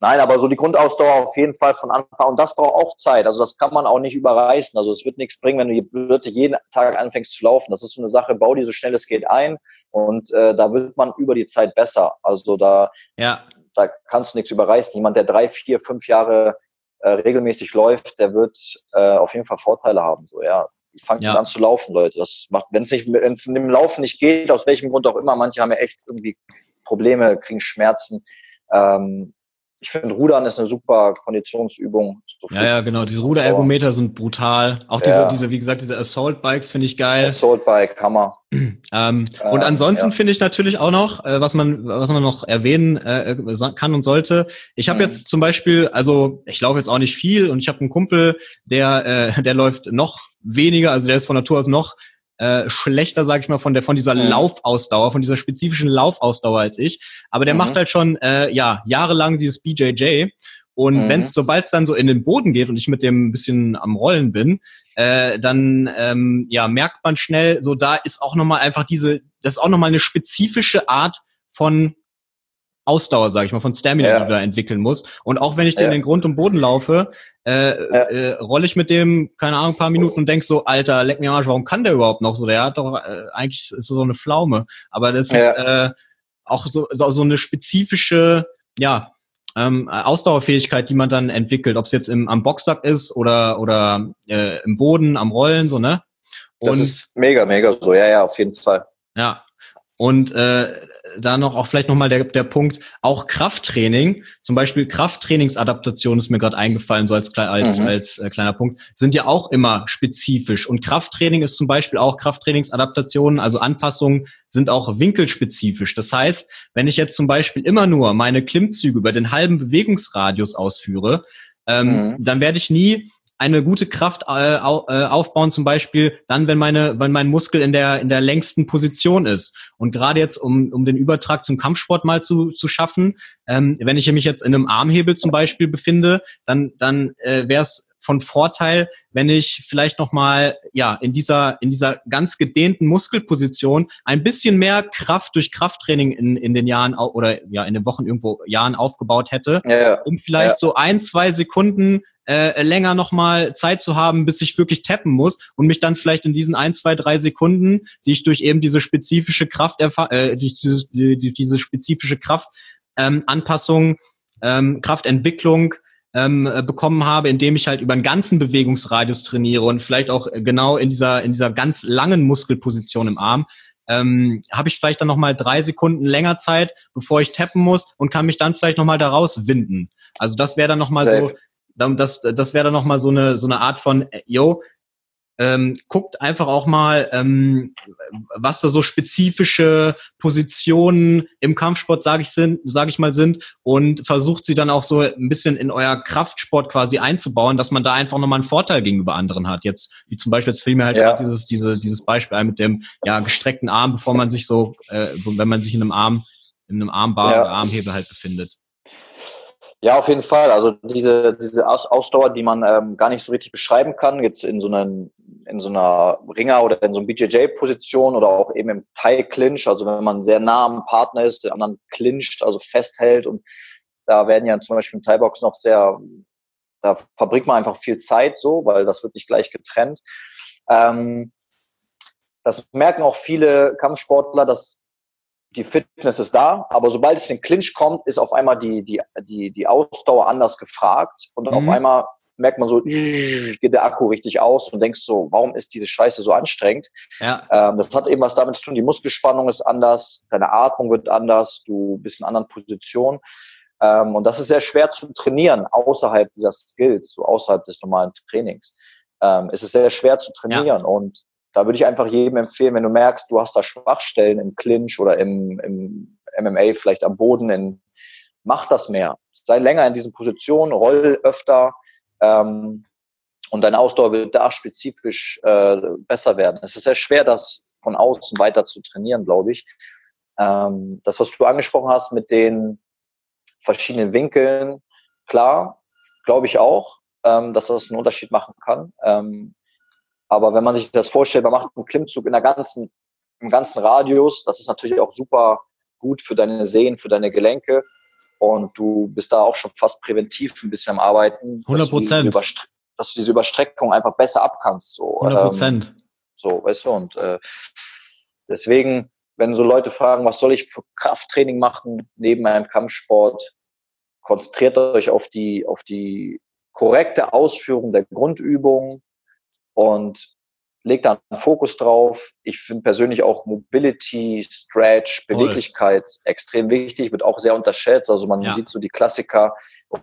Nein, aber so die Grundausdauer auf jeden Fall von Anfang und das braucht auch Zeit. Also das kann man auch nicht überreißen. Also es wird nichts bringen, wenn du plötzlich jeden Tag anfängst zu laufen. Das ist so eine Sache, bau die so schnell es geht ein und äh, da wird man über die Zeit besser. Also da, ja. da kannst du nichts überreißen. Jemand, der drei, vier, fünf Jahre äh, regelmäßig läuft, der wird äh, auf jeden Fall Vorteile haben. So ja, fangt ja. an zu laufen, Leute. Das macht, wenn es nicht, wenn es mit dem Laufen nicht geht, aus welchem Grund auch immer, manche haben ja echt irgendwie Probleme, kriegen Schmerzen. Ähm, ich finde, Rudern ist eine super Konditionsübung. So ja, ja, genau. Diese Ruderergometer sind brutal. Auch diese, ja. diese, wie gesagt, diese Assault Bikes finde ich geil. Assault Bike, Hammer. ähm, und ansonsten ja. finde ich natürlich auch noch, äh, was man, was man noch erwähnen äh, kann und sollte. Ich habe mhm. jetzt zum Beispiel, also ich laufe jetzt auch nicht viel und ich habe einen Kumpel, der, äh, der läuft noch weniger, also der ist von Natur aus noch äh, schlechter, sag ich mal, von der von dieser mhm. Laufausdauer, von dieser spezifischen Laufausdauer als ich. Aber der mhm. macht halt schon äh, ja jahrelang dieses BJJ. Und mhm. wenn es, sobald es dann so in den Boden geht und ich mit dem ein bisschen am Rollen bin, äh, dann ähm, ja merkt man schnell, so da ist auch nochmal einfach diese, das ist auch nochmal eine spezifische Art von Ausdauer, sage ich mal, von Stamina, ja. die du da entwickeln musst. Und auch wenn ich ja. den Grund und Boden laufe, äh, ja. äh, rolle ich mit dem, keine Ahnung, ein paar Minuten und denk so, Alter, leck mir Arsch, warum kann der überhaupt noch so? Der hat doch äh, eigentlich ist so eine Pflaume. Aber das ist äh, auch so, so, so eine spezifische, ja, ähm, Ausdauerfähigkeit, die man dann entwickelt, ob es jetzt im, am Boxsack ist oder oder äh, im Boden, am Rollen, so ne? Und, das ist mega, mega so, ja, ja, auf jeden Fall. Ja, und äh, da noch auch vielleicht nochmal der, der Punkt, auch Krafttraining, zum Beispiel Krafttrainingsadaptation ist mir gerade eingefallen, so als, als, mhm. als äh, kleiner Punkt, sind ja auch immer spezifisch. Und Krafttraining ist zum Beispiel auch Krafttrainingsadaptationen, also Anpassungen sind auch winkelspezifisch. Das heißt, wenn ich jetzt zum Beispiel immer nur meine Klimmzüge über den halben Bewegungsradius ausführe, ähm, mhm. dann werde ich nie eine gute Kraft äh, äh, aufbauen, zum Beispiel dann, wenn meine, wenn mein Muskel in der in der längsten Position ist. Und gerade jetzt, um um den Übertrag zum Kampfsport mal zu zu schaffen, ähm, wenn ich mich jetzt in einem Armhebel zum Beispiel befinde, dann dann äh, wäre es von Vorteil, wenn ich vielleicht noch mal ja in dieser in dieser ganz gedehnten Muskelposition ein bisschen mehr Kraft durch Krafttraining in in den Jahren oder ja in den Wochen irgendwo Jahren aufgebaut hätte, ja, ja. um vielleicht ja. so ein zwei Sekunden äh, länger nochmal Zeit zu haben, bis ich wirklich tappen muss und mich dann vielleicht in diesen ein, zwei, drei Sekunden, die ich durch eben diese spezifische Kraft, äh, diese, die, diese spezifische Kraftanpassung, ähm, Kraftentwicklung ähm, äh, bekommen habe, indem ich halt über einen ganzen Bewegungsradius trainiere und vielleicht auch genau in dieser in dieser ganz langen Muskelposition im Arm, ähm, habe ich vielleicht dann nochmal drei Sekunden länger Zeit, bevor ich tappen muss und kann mich dann vielleicht nochmal daraus winden. Also das wäre dann nochmal so, das, das wäre dann nochmal so eine, so eine Art von, äh, yo, ähm, guckt einfach auch mal, ähm, was da so spezifische Positionen im Kampfsport, sage ich, sind, sag ich mal, sind und versucht sie dann auch so ein bisschen in euer Kraftsport quasi einzubauen, dass man da einfach nochmal einen Vorteil gegenüber anderen hat. Jetzt, wie zum Beispiel, jetzt fiel mir halt ja. dieses, diese, dieses Beispiel mit dem ja, gestreckten Arm, bevor man sich so, äh, wenn man sich in einem Arm, in einem Armbar ja. oder Armhebel halt befindet. Ja, auf jeden Fall. Also diese, diese Ausdauer, die man ähm, gar nicht so richtig beschreiben kann, jetzt in so, einen, in so einer Ringer- oder in so einer BJJ-Position oder auch eben im Thai-Clinch, also wenn man sehr nah am Partner ist, der anderen clincht, also festhält und da werden ja zum Beispiel im Thai-Box noch sehr, da verbringt man einfach viel Zeit so, weil das wird nicht gleich getrennt. Ähm, das merken auch viele Kampfsportler, dass die Fitness ist da, aber sobald es in den Clinch kommt, ist auf einmal die, die, die, die Ausdauer anders gefragt und mhm. auf einmal merkt man so, geht der Akku richtig aus und denkst so, warum ist diese Scheiße so anstrengend? Ja. Ähm, das hat eben was damit zu tun, die Muskelspannung ist anders, deine Atmung wird anders, du bist in einer anderen Position. Ähm, und das ist sehr schwer zu trainieren außerhalb dieser Skills, so außerhalb des normalen Trainings. Ähm, es ist sehr schwer zu trainieren ja. und da würde ich einfach jedem empfehlen, wenn du merkst, du hast da Schwachstellen im Clinch oder im, im MMA, vielleicht am Boden, in, mach das mehr. Sei länger in diesen Positionen, roll öfter ähm, und deine Ausdauer wird da spezifisch äh, besser werden. Es ist sehr schwer, das von außen weiter zu trainieren, glaube ich. Ähm, das, was du angesprochen hast mit den verschiedenen Winkeln, klar, glaube ich auch, ähm, dass das einen Unterschied machen kann. Ähm, aber wenn man sich das vorstellt, man macht einen Klimmzug in der ganzen, im ganzen Radius, das ist natürlich auch super gut für deine Sehnen, für deine Gelenke. Und du bist da auch schon fast präventiv ein bisschen am Arbeiten. 100 Prozent. Dass, dass, du diese Überstreckung einfach besser abkannst. So. 100 Prozent. Ähm, so, weißt du, und äh, deswegen, wenn so Leute fragen, was soll ich für Krafttraining machen neben einem Kampfsport, konzentriert euch auf die, auf die korrekte Ausführung der Grundübungen, und legt da einen Fokus drauf. Ich finde persönlich auch Mobility, Stretch, Beweglichkeit Voll. extrem wichtig, wird auch sehr unterschätzt. Also man ja. sieht so die Klassiker,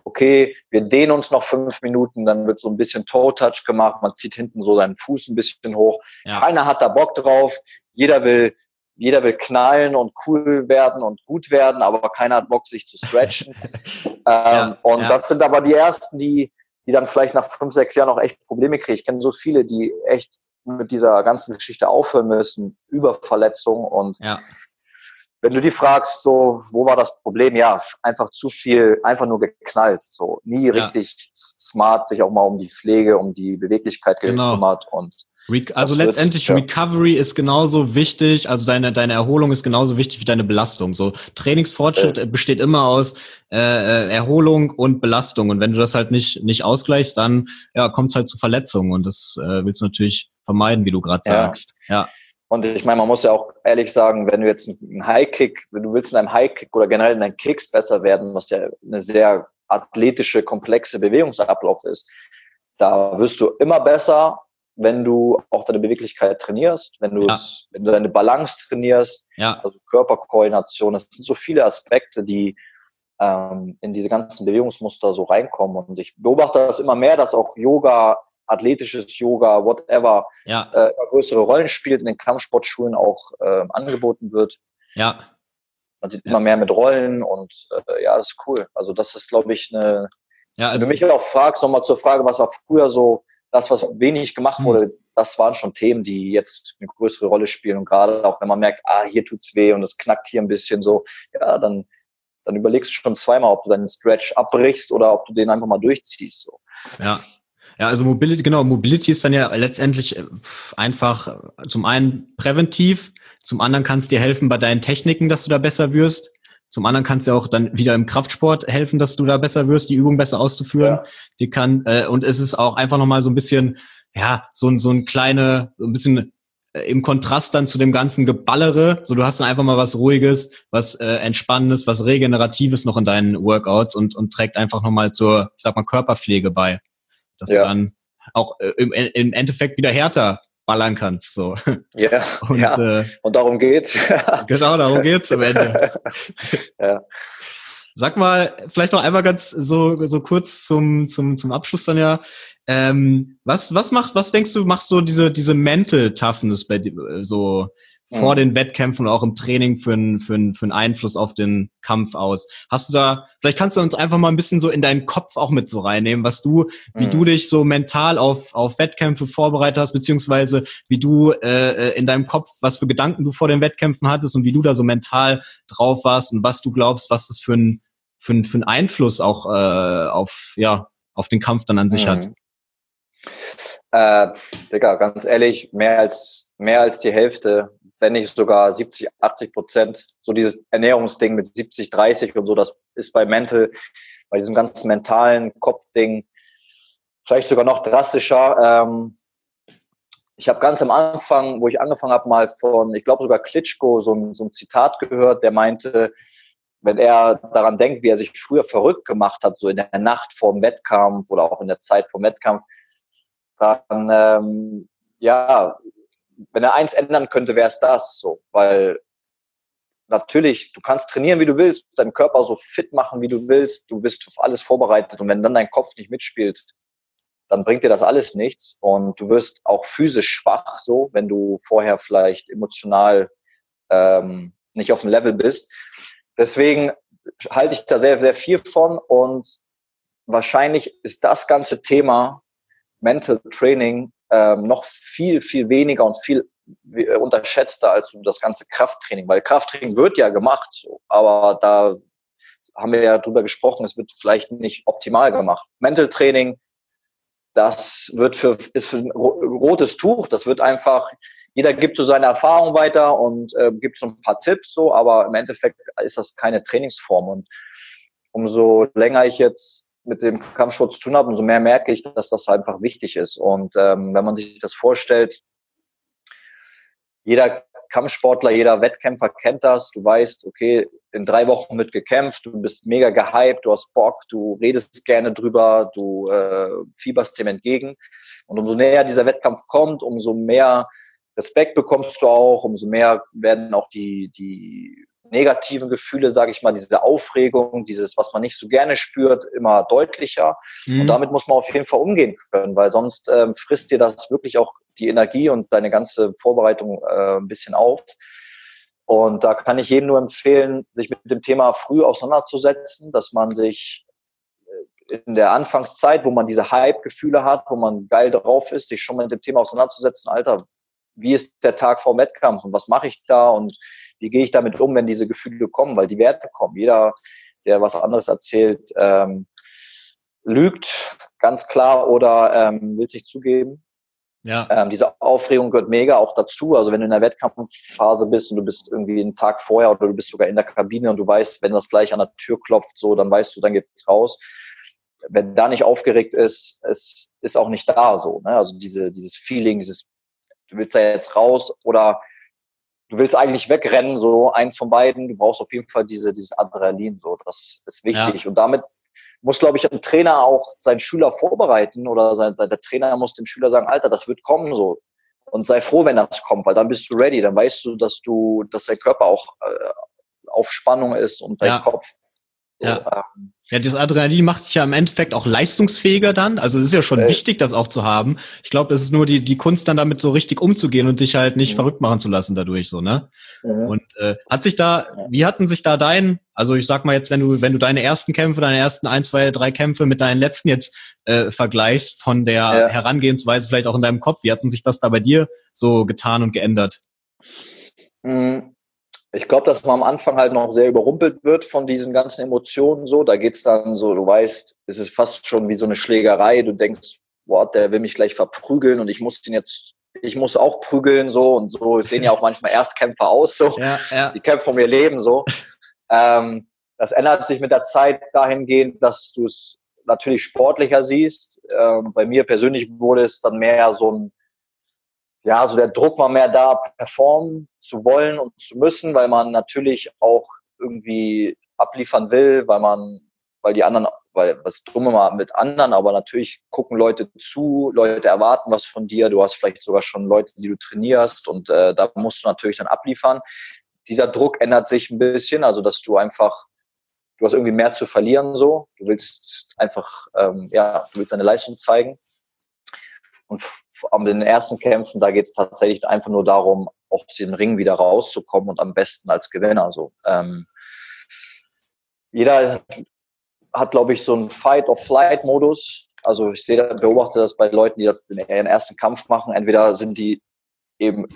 okay, wir dehnen uns noch fünf Minuten, dann wird so ein bisschen Toe-Touch gemacht, man zieht hinten so seinen Fuß ein bisschen hoch. Ja. Keiner hat da Bock drauf. Jeder will, jeder will knallen und cool werden und gut werden, aber keiner hat Bock, sich zu stretchen. ähm, ja. Und das sind aber die ersten, die, die dann vielleicht nach fünf, sechs Jahren auch echt Probleme kriegen. Ich kenne so viele, die echt mit dieser ganzen Geschichte aufhören müssen, über Verletzungen und ja. wenn du die fragst, so, wo war das Problem? Ja, einfach zu viel, einfach nur geknallt, so, nie ja. richtig smart sich auch mal um die Pflege, um die Beweglichkeit genau. gekümmert und also letztendlich wird, Recovery ja. ist genauso wichtig, also deine, deine Erholung ist genauso wichtig wie deine Belastung. So Trainingsfortschritt äh. besteht immer aus äh, äh, Erholung und Belastung. Und wenn du das halt nicht, nicht ausgleichst, dann ja, kommt es halt zu Verletzungen und das äh, willst du natürlich vermeiden, wie du gerade ja. sagst. Ja. Und ich meine, man muss ja auch ehrlich sagen, wenn du jetzt einen High-Kick, wenn du willst in einem High-Kick oder generell in deinen Kicks besser werden, was ja eine sehr athletische, komplexe Bewegungsablauf ist, da wirst du immer besser, wenn du auch deine Beweglichkeit trainierst, wenn du ja. es, wenn du deine Balance trainierst, ja. also Körperkoordination, das sind so viele Aspekte, die ähm, in diese ganzen Bewegungsmuster so reinkommen. Und ich beobachte das immer mehr, dass auch Yoga, athletisches Yoga, whatever, ja. äh, größere Rollen spielt, in den Kampfsportschulen auch äh, angeboten wird. Ja. Man sieht immer mehr mit Rollen und äh, ja, das ist cool. Also das ist, glaube ich, eine. Ja, also wenn du mich auch fragst, nochmal zur Frage, was war früher so das, was wenig gemacht hm. wurde, das waren schon Themen, die jetzt eine größere Rolle spielen. Und gerade auch wenn man merkt, ah, hier tut's weh und es knackt hier ein bisschen so, ja, dann, dann überlegst du schon zweimal, ob du deinen Stretch abbrichst oder ob du den einfach mal durchziehst. So. Ja. Ja, also Mobility, genau, Mobility ist dann ja letztendlich äh, einfach zum einen präventiv, zum anderen kann es dir helfen bei deinen Techniken, dass du da besser wirst. Zum anderen kannst du auch dann wieder im Kraftsport helfen, dass du da besser wirst, die Übung besser auszuführen. Ja. Die kann äh, und es ist auch einfach nochmal so ein bisschen, ja, so, so ein kleine, so ein bisschen äh, im Kontrast dann zu dem ganzen Geballere, so du hast dann einfach mal was Ruhiges, was äh, Entspannendes, was Regeneratives noch in deinen Workouts und, und trägt einfach nochmal zur, ich sag mal, Körperpflege bei. Dass ja. du dann auch äh, im, im Endeffekt wieder härter ballern kannst. So. Ja, und, ja. Äh, und darum geht's. genau, darum geht's am Ende. ja. Sag mal, vielleicht noch einmal ganz so, so kurz zum, zum, zum Abschluss dann ja. Ähm, was, was macht, was denkst du, machst so diese, diese Mental Toughness bei dir, so vor mhm. den Wettkämpfen und auch im Training für einen für einen für einen Einfluss auf den Kampf aus? Hast du da, vielleicht kannst du uns einfach mal ein bisschen so in deinen Kopf auch mit so reinnehmen, was du, wie mhm. du dich so mental auf, auf Wettkämpfe vorbereitet hast, beziehungsweise wie du äh, äh, in deinem Kopf, was für Gedanken du vor den Wettkämpfen hattest und wie du da so mental drauf warst und was du glaubst, was das für ein für, für einen Einfluss auch äh, auf, ja, auf den Kampf dann an sich mhm. hat? Äh, Digga, ganz ehrlich, mehr als, mehr als die Hälfte, wenn nicht sogar 70, 80 Prozent, so dieses Ernährungsding mit 70, 30 und so, das ist bei Mental, bei diesem ganzen mentalen Kopfding vielleicht sogar noch drastischer. Ähm, ich habe ganz am Anfang, wo ich angefangen habe, mal von, ich glaube sogar Klitschko, so ein, so ein Zitat gehört, der meinte, wenn er daran denkt, wie er sich früher verrückt gemacht hat, so in der Nacht vor dem Wettkampf oder auch in der Zeit vor dem Wettkampf, dann ähm, ja, wenn er eins ändern könnte, wäre es das so, weil natürlich, du kannst trainieren, wie du willst, deinen Körper so fit machen, wie du willst, du bist auf alles vorbereitet. Und wenn dann dein Kopf nicht mitspielt, dann bringt dir das alles nichts. Und du wirst auch physisch schwach, so, wenn du vorher vielleicht emotional ähm, nicht auf dem Level bist. Deswegen halte ich da sehr, sehr viel von. Und wahrscheinlich ist das ganze Thema Mental Training ähm, noch viel, viel weniger und viel äh, unterschätzter als das ganze Krafttraining, weil Krafttraining wird ja gemacht, aber da haben wir ja drüber gesprochen, es wird vielleicht nicht optimal gemacht. Mental Training, das wird für, ist für ein rotes Tuch, das wird einfach jeder gibt so seine Erfahrung weiter und äh, gibt so ein paar Tipps so, aber im Endeffekt ist das keine Trainingsform. Und umso länger ich jetzt mit dem Kampfsport zu tun habe, umso mehr merke ich, dass das einfach wichtig ist. Und ähm, wenn man sich das vorstellt, jeder Kampfsportler, jeder Wettkämpfer kennt das. Du weißt, okay, in drei Wochen wird gekämpft, du bist mega gehypt, du hast Bock, du redest gerne drüber, du äh, fieberst dem entgegen. Und umso näher dieser Wettkampf kommt, umso mehr Respekt bekommst du auch, umso mehr werden auch die, die negativen Gefühle, sage ich mal, diese Aufregung, dieses, was man nicht so gerne spürt, immer deutlicher. Mhm. Und damit muss man auf jeden Fall umgehen können, weil sonst ähm, frisst dir das wirklich auch die Energie und deine ganze Vorbereitung äh, ein bisschen auf. Und da kann ich jedem nur empfehlen, sich mit dem Thema früh auseinanderzusetzen, dass man sich äh, in der Anfangszeit, wo man diese Hype-Gefühle hat, wo man geil drauf ist, sich schon mit dem Thema auseinanderzusetzen, Alter, wie ist der Tag vor dem Wettkampf und was mache ich da und wie gehe ich damit um, wenn diese Gefühle kommen, weil die Werte kommen. Jeder, der was anderes erzählt, ähm, lügt ganz klar oder ähm, will sich zugeben. Ja. Ähm, diese Aufregung gehört mega auch dazu. Also wenn du in der Wettkampfphase bist und du bist irgendwie einen Tag vorher oder du bist sogar in der Kabine und du weißt, wenn das gleich an der Tür klopft, so, dann weißt du, dann geht's raus. Wenn da nicht aufgeregt ist, es ist auch nicht da so. Ne? Also diese, dieses Feeling, dieses du willst da jetzt raus oder du willst eigentlich wegrennen, so eins von beiden. Du brauchst auf jeden Fall diese, dieses Adrenalin, so. Das ist wichtig. Ja. Und damit muss, glaube ich, ein Trainer auch seinen Schüler vorbereiten oder sein, der Trainer muss dem Schüler sagen, Alter, das wird kommen, so. Und sei froh, wenn das kommt, weil dann bist du ready. Dann weißt du, dass du, dass dein Körper auch äh, auf Spannung ist und dein ja. Kopf ja. Ähm, ja, das Adrenalin macht sich ja im Endeffekt auch leistungsfähiger dann. Also es ist ja schon äh, wichtig, das auch zu haben. Ich glaube, es ist nur die, die Kunst, dann damit so richtig umzugehen und dich halt nicht mhm. verrückt machen zu lassen dadurch, so, ne? Mhm. Und äh, hat sich da, wie hatten sich da dein, also ich sag mal jetzt, wenn du, wenn du deine ersten Kämpfe, deine ersten ein, zwei, drei Kämpfe mit deinen letzten jetzt äh, vergleichst, von der ja. Herangehensweise vielleicht auch in deinem Kopf, wie hatten sich das da bei dir so getan und geändert? Mhm. Ich glaube, dass man am Anfang halt noch sehr überrumpelt wird von diesen ganzen Emotionen so. Da geht's dann so, du weißt, es ist fast schon wie so eine Schlägerei. Du denkst, boah, der will mich gleich verprügeln und ich muss ihn jetzt, ich muss auch prügeln so und so sehen ja auch manchmal Erstkämpfer aus so. Ja, ja. Die kämpfen um ihr Leben so. Ähm, das ändert sich mit der Zeit dahingehend, dass du es natürlich sportlicher siehst. Ähm, bei mir persönlich wurde es dann mehr so ein ja, also der Druck war mehr da, performen zu wollen und zu müssen, weil man natürlich auch irgendwie abliefern will, weil man, weil die anderen, weil was dumme mal mit anderen, aber natürlich gucken Leute zu, Leute erwarten was von dir, du hast vielleicht sogar schon Leute, die du trainierst und äh, da musst du natürlich dann abliefern. Dieser Druck ändert sich ein bisschen, also dass du einfach, du hast irgendwie mehr zu verlieren so, du willst einfach, ähm, ja, du willst deine Leistung zeigen. Und an den ersten Kämpfen, da geht es tatsächlich einfach nur darum, aus diesem Ring wieder rauszukommen und am besten als Gewinner. So. Ähm, jeder hat, glaube ich, so einen Fight-of-Flight-Modus. Also ich sehe, beobachte das bei Leuten, die das den ersten Kampf machen. Entweder sind die eben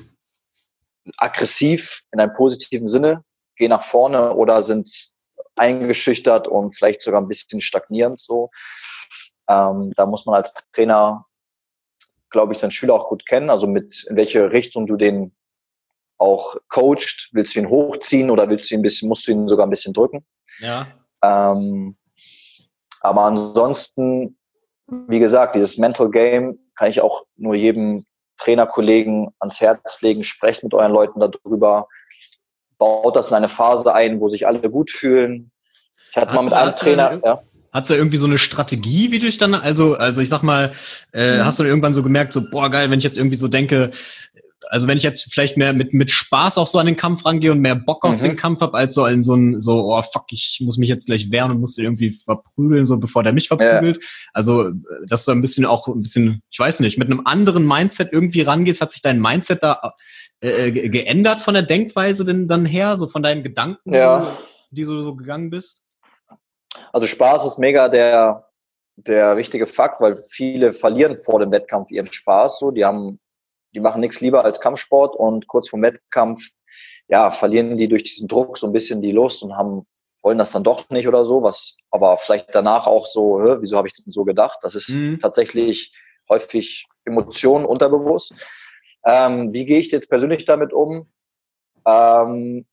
aggressiv in einem positiven Sinne, gehen nach vorne oder sind eingeschüchtert und vielleicht sogar ein bisschen stagnierend so. Ähm, da muss man als Trainer, glaube ich, seinen Schüler auch gut kennen, also mit in welche Richtung du den auch coacht. Willst du ihn hochziehen oder willst du ihn ein bisschen, musst du ihn sogar ein bisschen drücken? Ja. Ähm, aber ansonsten, wie gesagt, dieses Mental Game kann ich auch nur jedem Trainerkollegen ans Herz legen. Sprecht mit euren Leuten darüber. Baut das in eine Phase ein, wo sich alle gut fühlen. Ich hatte mal mit einem Trainer, ja. Hat's da irgendwie so eine Strategie, wie du dich dann, also, also ich sag mal, äh, mhm. hast du irgendwann so gemerkt, so, boah, geil, wenn ich jetzt irgendwie so denke, also wenn ich jetzt vielleicht mehr mit, mit Spaß auch so an den Kampf rangehe und mehr Bock auf mhm. den Kampf habe, als so in so ein, so, oh fuck, ich muss mich jetzt gleich wehren und muss den irgendwie verprügeln, so bevor der mich verprügelt. Ja. Also, dass du ein bisschen auch ein bisschen, ich weiß nicht, mit einem anderen Mindset irgendwie rangehst, hat sich dein Mindset da äh, äh geändert von der Denkweise denn dann her, so von deinen Gedanken, ja. die du so gegangen bist? Also Spaß ist mega der, der wichtige Fakt, weil viele verlieren vor dem Wettkampf ihren Spaß. So, die haben die machen nichts lieber als Kampfsport und kurz vor Wettkampf, ja, verlieren die durch diesen Druck so ein bisschen die Lust und haben, wollen das dann doch nicht oder so, was aber vielleicht danach auch so, wieso habe ich denn so gedacht? Das ist mhm. tatsächlich häufig Emotionen unterbewusst. Ähm, wie gehe ich jetzt persönlich damit um? Ähm,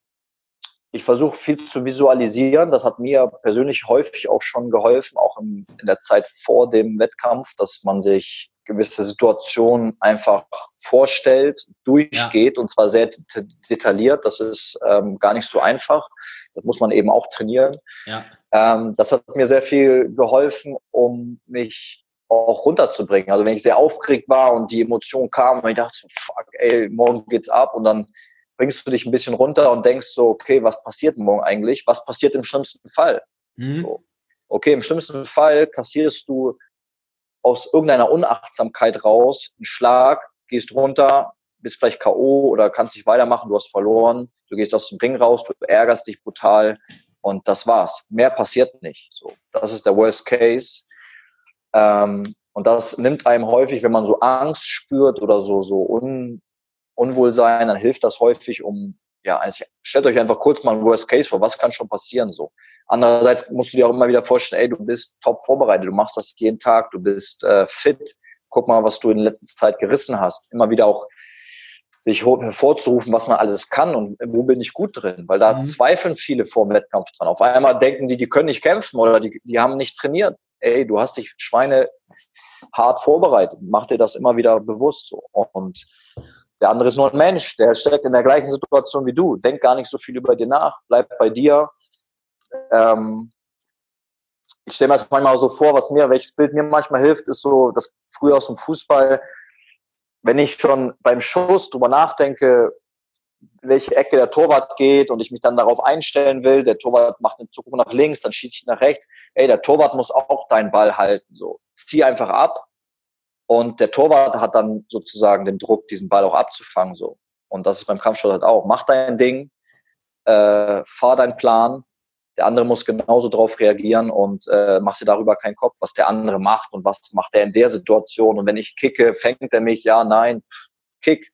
ich versuche viel zu visualisieren. Das hat mir persönlich häufig auch schon geholfen, auch in, in der Zeit vor dem Wettkampf, dass man sich gewisse Situationen einfach vorstellt, durchgeht ja. und zwar sehr detailliert. Das ist ähm, gar nicht so einfach. Das muss man eben auch trainieren. Ja. Ähm, das hat mir sehr viel geholfen, um mich auch runterzubringen. Also wenn ich sehr aufgeregt war und die Emotion kam und ich dachte so, fuck, ey, morgen geht's ab und dann bringst du dich ein bisschen runter und denkst so, okay, was passiert morgen eigentlich? Was passiert im schlimmsten Fall? Mhm. So. Okay, im schlimmsten Fall kassierst du aus irgendeiner Unachtsamkeit raus, einen Schlag, gehst runter, bist vielleicht K.O. oder kannst nicht weitermachen, du hast verloren, du gehst aus dem Ring raus, du ärgerst dich brutal und das war's. Mehr passiert nicht. So, das ist der Worst Case. Ähm, und das nimmt einem häufig, wenn man so Angst spürt oder so, so Un Unwohlsein, dann hilft das häufig, um ja, also stellt euch einfach kurz mal ein Worst Case vor, was kann schon passieren so. Andererseits musst du dir auch immer wieder vorstellen, ey, du bist top vorbereitet, du machst das jeden Tag, du bist äh, fit, guck mal, was du in letzter Zeit gerissen hast. Immer wieder auch sich hervorzurufen, was man alles kann und wo bin ich gut drin, weil da mhm. zweifeln viele vor dem Wettkampf dran. Auf einmal denken die, die können nicht kämpfen oder die, die haben nicht trainiert. Ey, du hast dich Schweine hart vorbereitet. Mach dir das immer wieder bewusst so. Und der andere ist nur ein Mensch, der steckt in der gleichen Situation wie du. Denk gar nicht so viel über dir nach, bleib bei dir. Ähm, ich stelle mir das manchmal so vor, was mir, welches Bild mir manchmal hilft, ist so, das früher aus dem Fußball, wenn ich schon beim Schuss drüber nachdenke, welche Ecke der Torwart geht und ich mich dann darauf einstellen will, der Torwart macht eine Zukunft nach links, dann schieße ich nach rechts. Ey, der Torwart muss auch deinen Ball halten. So, zieh einfach ab und der Torwart hat dann sozusagen den Druck, diesen Ball auch abzufangen. So. Und das ist beim Kampfsport halt auch. Mach dein Ding, äh, fahr deinen Plan. Der andere muss genauso drauf reagieren und äh, mach dir darüber keinen Kopf, was der andere macht und was macht er in der Situation. Und wenn ich kicke, fängt er mich, ja, nein, kick.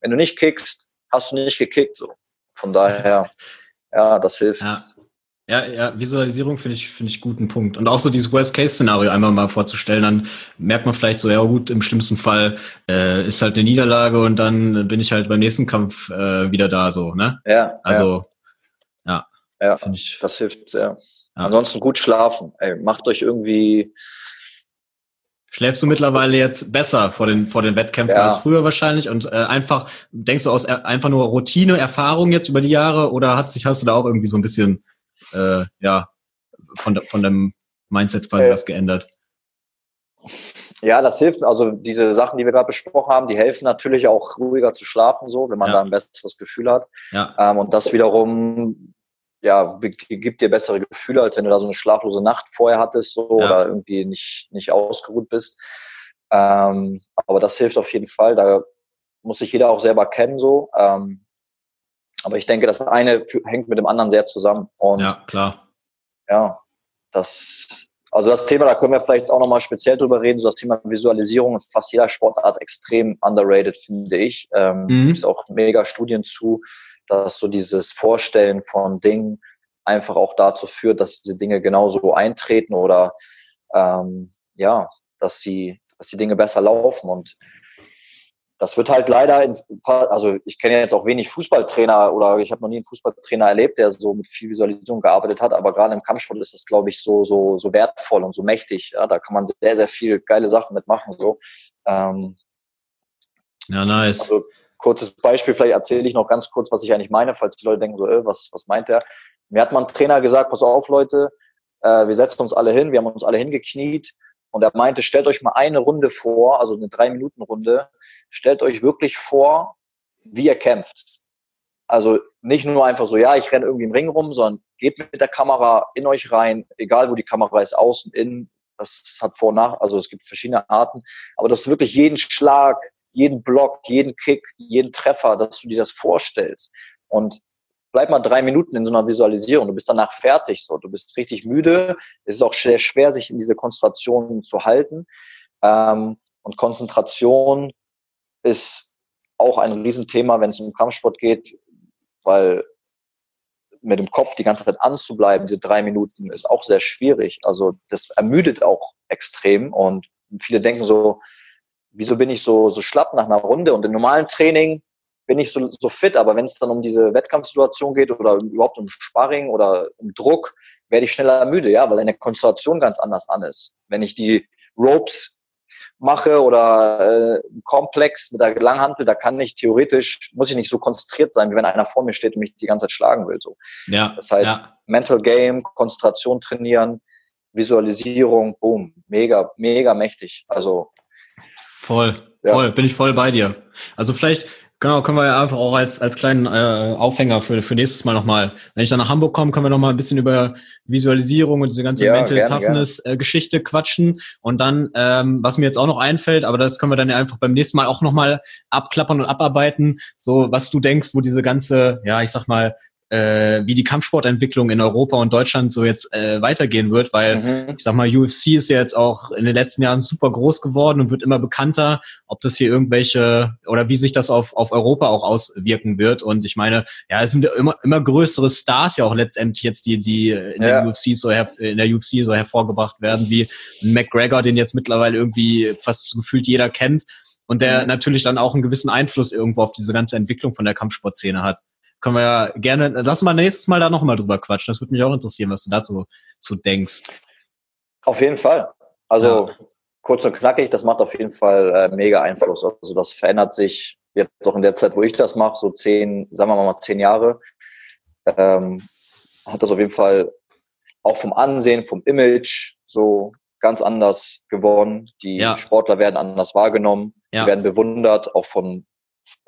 Wenn du nicht kickst, hast du nicht gekickt. So. Von daher, ja, das hilft. Ja. Ja, ja, Visualisierung finde ich, finde ich guten Punkt. Und auch so dieses Worst-Case-Szenario einmal mal vorzustellen, dann merkt man vielleicht so, ja gut, im schlimmsten Fall äh, ist halt eine Niederlage und dann bin ich halt beim nächsten Kampf äh, wieder da, so, ne? Ja. Also, ja. Ja, ja finde ich. Das hilft sehr. Ja. Ansonsten gut schlafen. Ey, macht euch irgendwie Schläfst du mittlerweile jetzt besser vor den, vor den Wettkämpfen ja. als früher wahrscheinlich und äh, einfach, denkst du aus äh, einfach nur Routine, Erfahrung jetzt über die Jahre oder hat sich, hast du da auch irgendwie so ein bisschen, äh, ja, von, von dem Mindset quasi äh, was geändert? Ja, das hilft. Also diese Sachen, die wir gerade besprochen haben, die helfen natürlich auch ruhiger zu schlafen, so, wenn man ja. da ein besseres Gefühl hat. Ja. Ähm, und das wiederum ja, gibt dir bessere Gefühle, als wenn du da so eine schlaflose Nacht vorher hattest so, ja. oder irgendwie nicht, nicht ausgeruht bist. Ähm, aber das hilft auf jeden Fall. Da muss sich jeder auch selber kennen so. Ähm, aber ich denke, das eine hängt mit dem anderen sehr zusammen. Und ja, klar. Ja, das, also das Thema, da können wir vielleicht auch nochmal speziell drüber reden. So das Thema Visualisierung ist fast jeder Sportart extrem underrated, finde ich. Ähm, mhm. Gibt auch mega Studien zu dass so dieses Vorstellen von Dingen einfach auch dazu führt, dass diese Dinge genauso eintreten oder ähm, ja, dass sie, dass die Dinge besser laufen und das wird halt leider, in, also ich kenne jetzt auch wenig Fußballtrainer oder ich habe noch nie einen Fußballtrainer erlebt, der so mit viel Visualisierung gearbeitet hat, aber gerade im Kampfsport ist das, glaube ich, so so so wertvoll und so mächtig. Ja, da kann man sehr sehr viel geile Sachen mitmachen. So. Ähm, ja, nice. Also kurzes Beispiel, vielleicht erzähle ich noch ganz kurz, was ich eigentlich meine, falls die Leute denken so, äh, was, was meint er? Mir hat mal ein Trainer gesagt, pass auf Leute, äh, wir setzen uns alle hin, wir haben uns alle hingekniet und er meinte, stellt euch mal eine Runde vor, also eine Drei-Minuten-Runde, stellt euch wirklich vor, wie ihr kämpft. Also nicht nur einfach so, ja, ich renne irgendwie im Ring rum, sondern geht mit der Kamera in euch rein, egal wo die Kamera ist, außen, innen, das hat vor und nach, also es gibt verschiedene Arten, aber dass du wirklich jeden Schlag, jeden Block, jeden Kick, jeden Treffer, dass du dir das vorstellst. Und bleib mal drei Minuten in so einer Visualisierung. Du bist danach fertig, so. Du bist richtig müde. Es ist auch sehr schwer, sich in diese Konzentration zu halten. Ähm, und Konzentration ist auch ein Riesenthema, wenn es um Kampfsport geht, weil mit dem Kopf die ganze Zeit anzubleiben, diese drei Minuten, ist auch sehr schwierig. Also das ermüdet auch extrem und viele denken so, wieso bin ich so, so schlapp nach einer Runde? Und im normalen Training bin ich so, so fit, aber wenn es dann um diese Wettkampfsituation geht oder überhaupt um Sparring oder um Druck, werde ich schneller müde, ja, weil eine Konzentration ganz anders an ist. Wenn ich die Ropes mache oder äh, Komplex mit der Langhantel, da kann ich theoretisch, muss ich nicht so konzentriert sein, wie wenn einer vor mir steht und mich die ganze Zeit schlagen will. So. Ja, das heißt, ja. Mental Game, Konzentration trainieren, Visualisierung, boom, mega, mega mächtig. Also Voll, voll, ja. bin ich voll bei dir. Also vielleicht genau, können wir ja einfach auch als, als kleinen äh, Aufhänger für, für nächstes Mal nochmal, wenn ich dann nach Hamburg komme, können wir nochmal ein bisschen über Visualisierung und diese ganze ja, Mental gerne, Toughness äh, Geschichte quatschen. Und dann, ähm, was mir jetzt auch noch einfällt, aber das können wir dann ja einfach beim nächsten Mal auch nochmal abklappern und abarbeiten, so was du denkst, wo diese ganze, ja, ich sag mal, äh, wie die Kampfsportentwicklung in Europa und Deutschland so jetzt äh, weitergehen wird, weil mhm. ich sag mal, UFC ist ja jetzt auch in den letzten Jahren super groß geworden und wird immer bekannter, ob das hier irgendwelche oder wie sich das auf, auf Europa auch auswirken wird. Und ich meine, ja, es sind immer, immer größere Stars ja auch letztendlich jetzt, die, die in ja. der UFC so in der UFC so hervorgebracht werden, wie McGregor, den jetzt mittlerweile irgendwie fast gefühlt jeder kennt und der mhm. natürlich dann auch einen gewissen Einfluss irgendwo auf diese ganze Entwicklung von der Kampfsportszene hat können wir ja gerne, lass mal nächstes Mal da noch mal drüber quatschen. Das würde mich auch interessieren, was du dazu zu denkst. Auf jeden Fall. Also ja. kurz und knackig, das macht auf jeden Fall äh, mega Einfluss. Also das verändert sich jetzt auch in der Zeit, wo ich das mache, so zehn, sagen wir mal zehn Jahre, ähm, hat das auf jeden Fall auch vom Ansehen, vom Image so ganz anders geworden. Die ja. Sportler werden anders wahrgenommen, ja. werden bewundert, auch von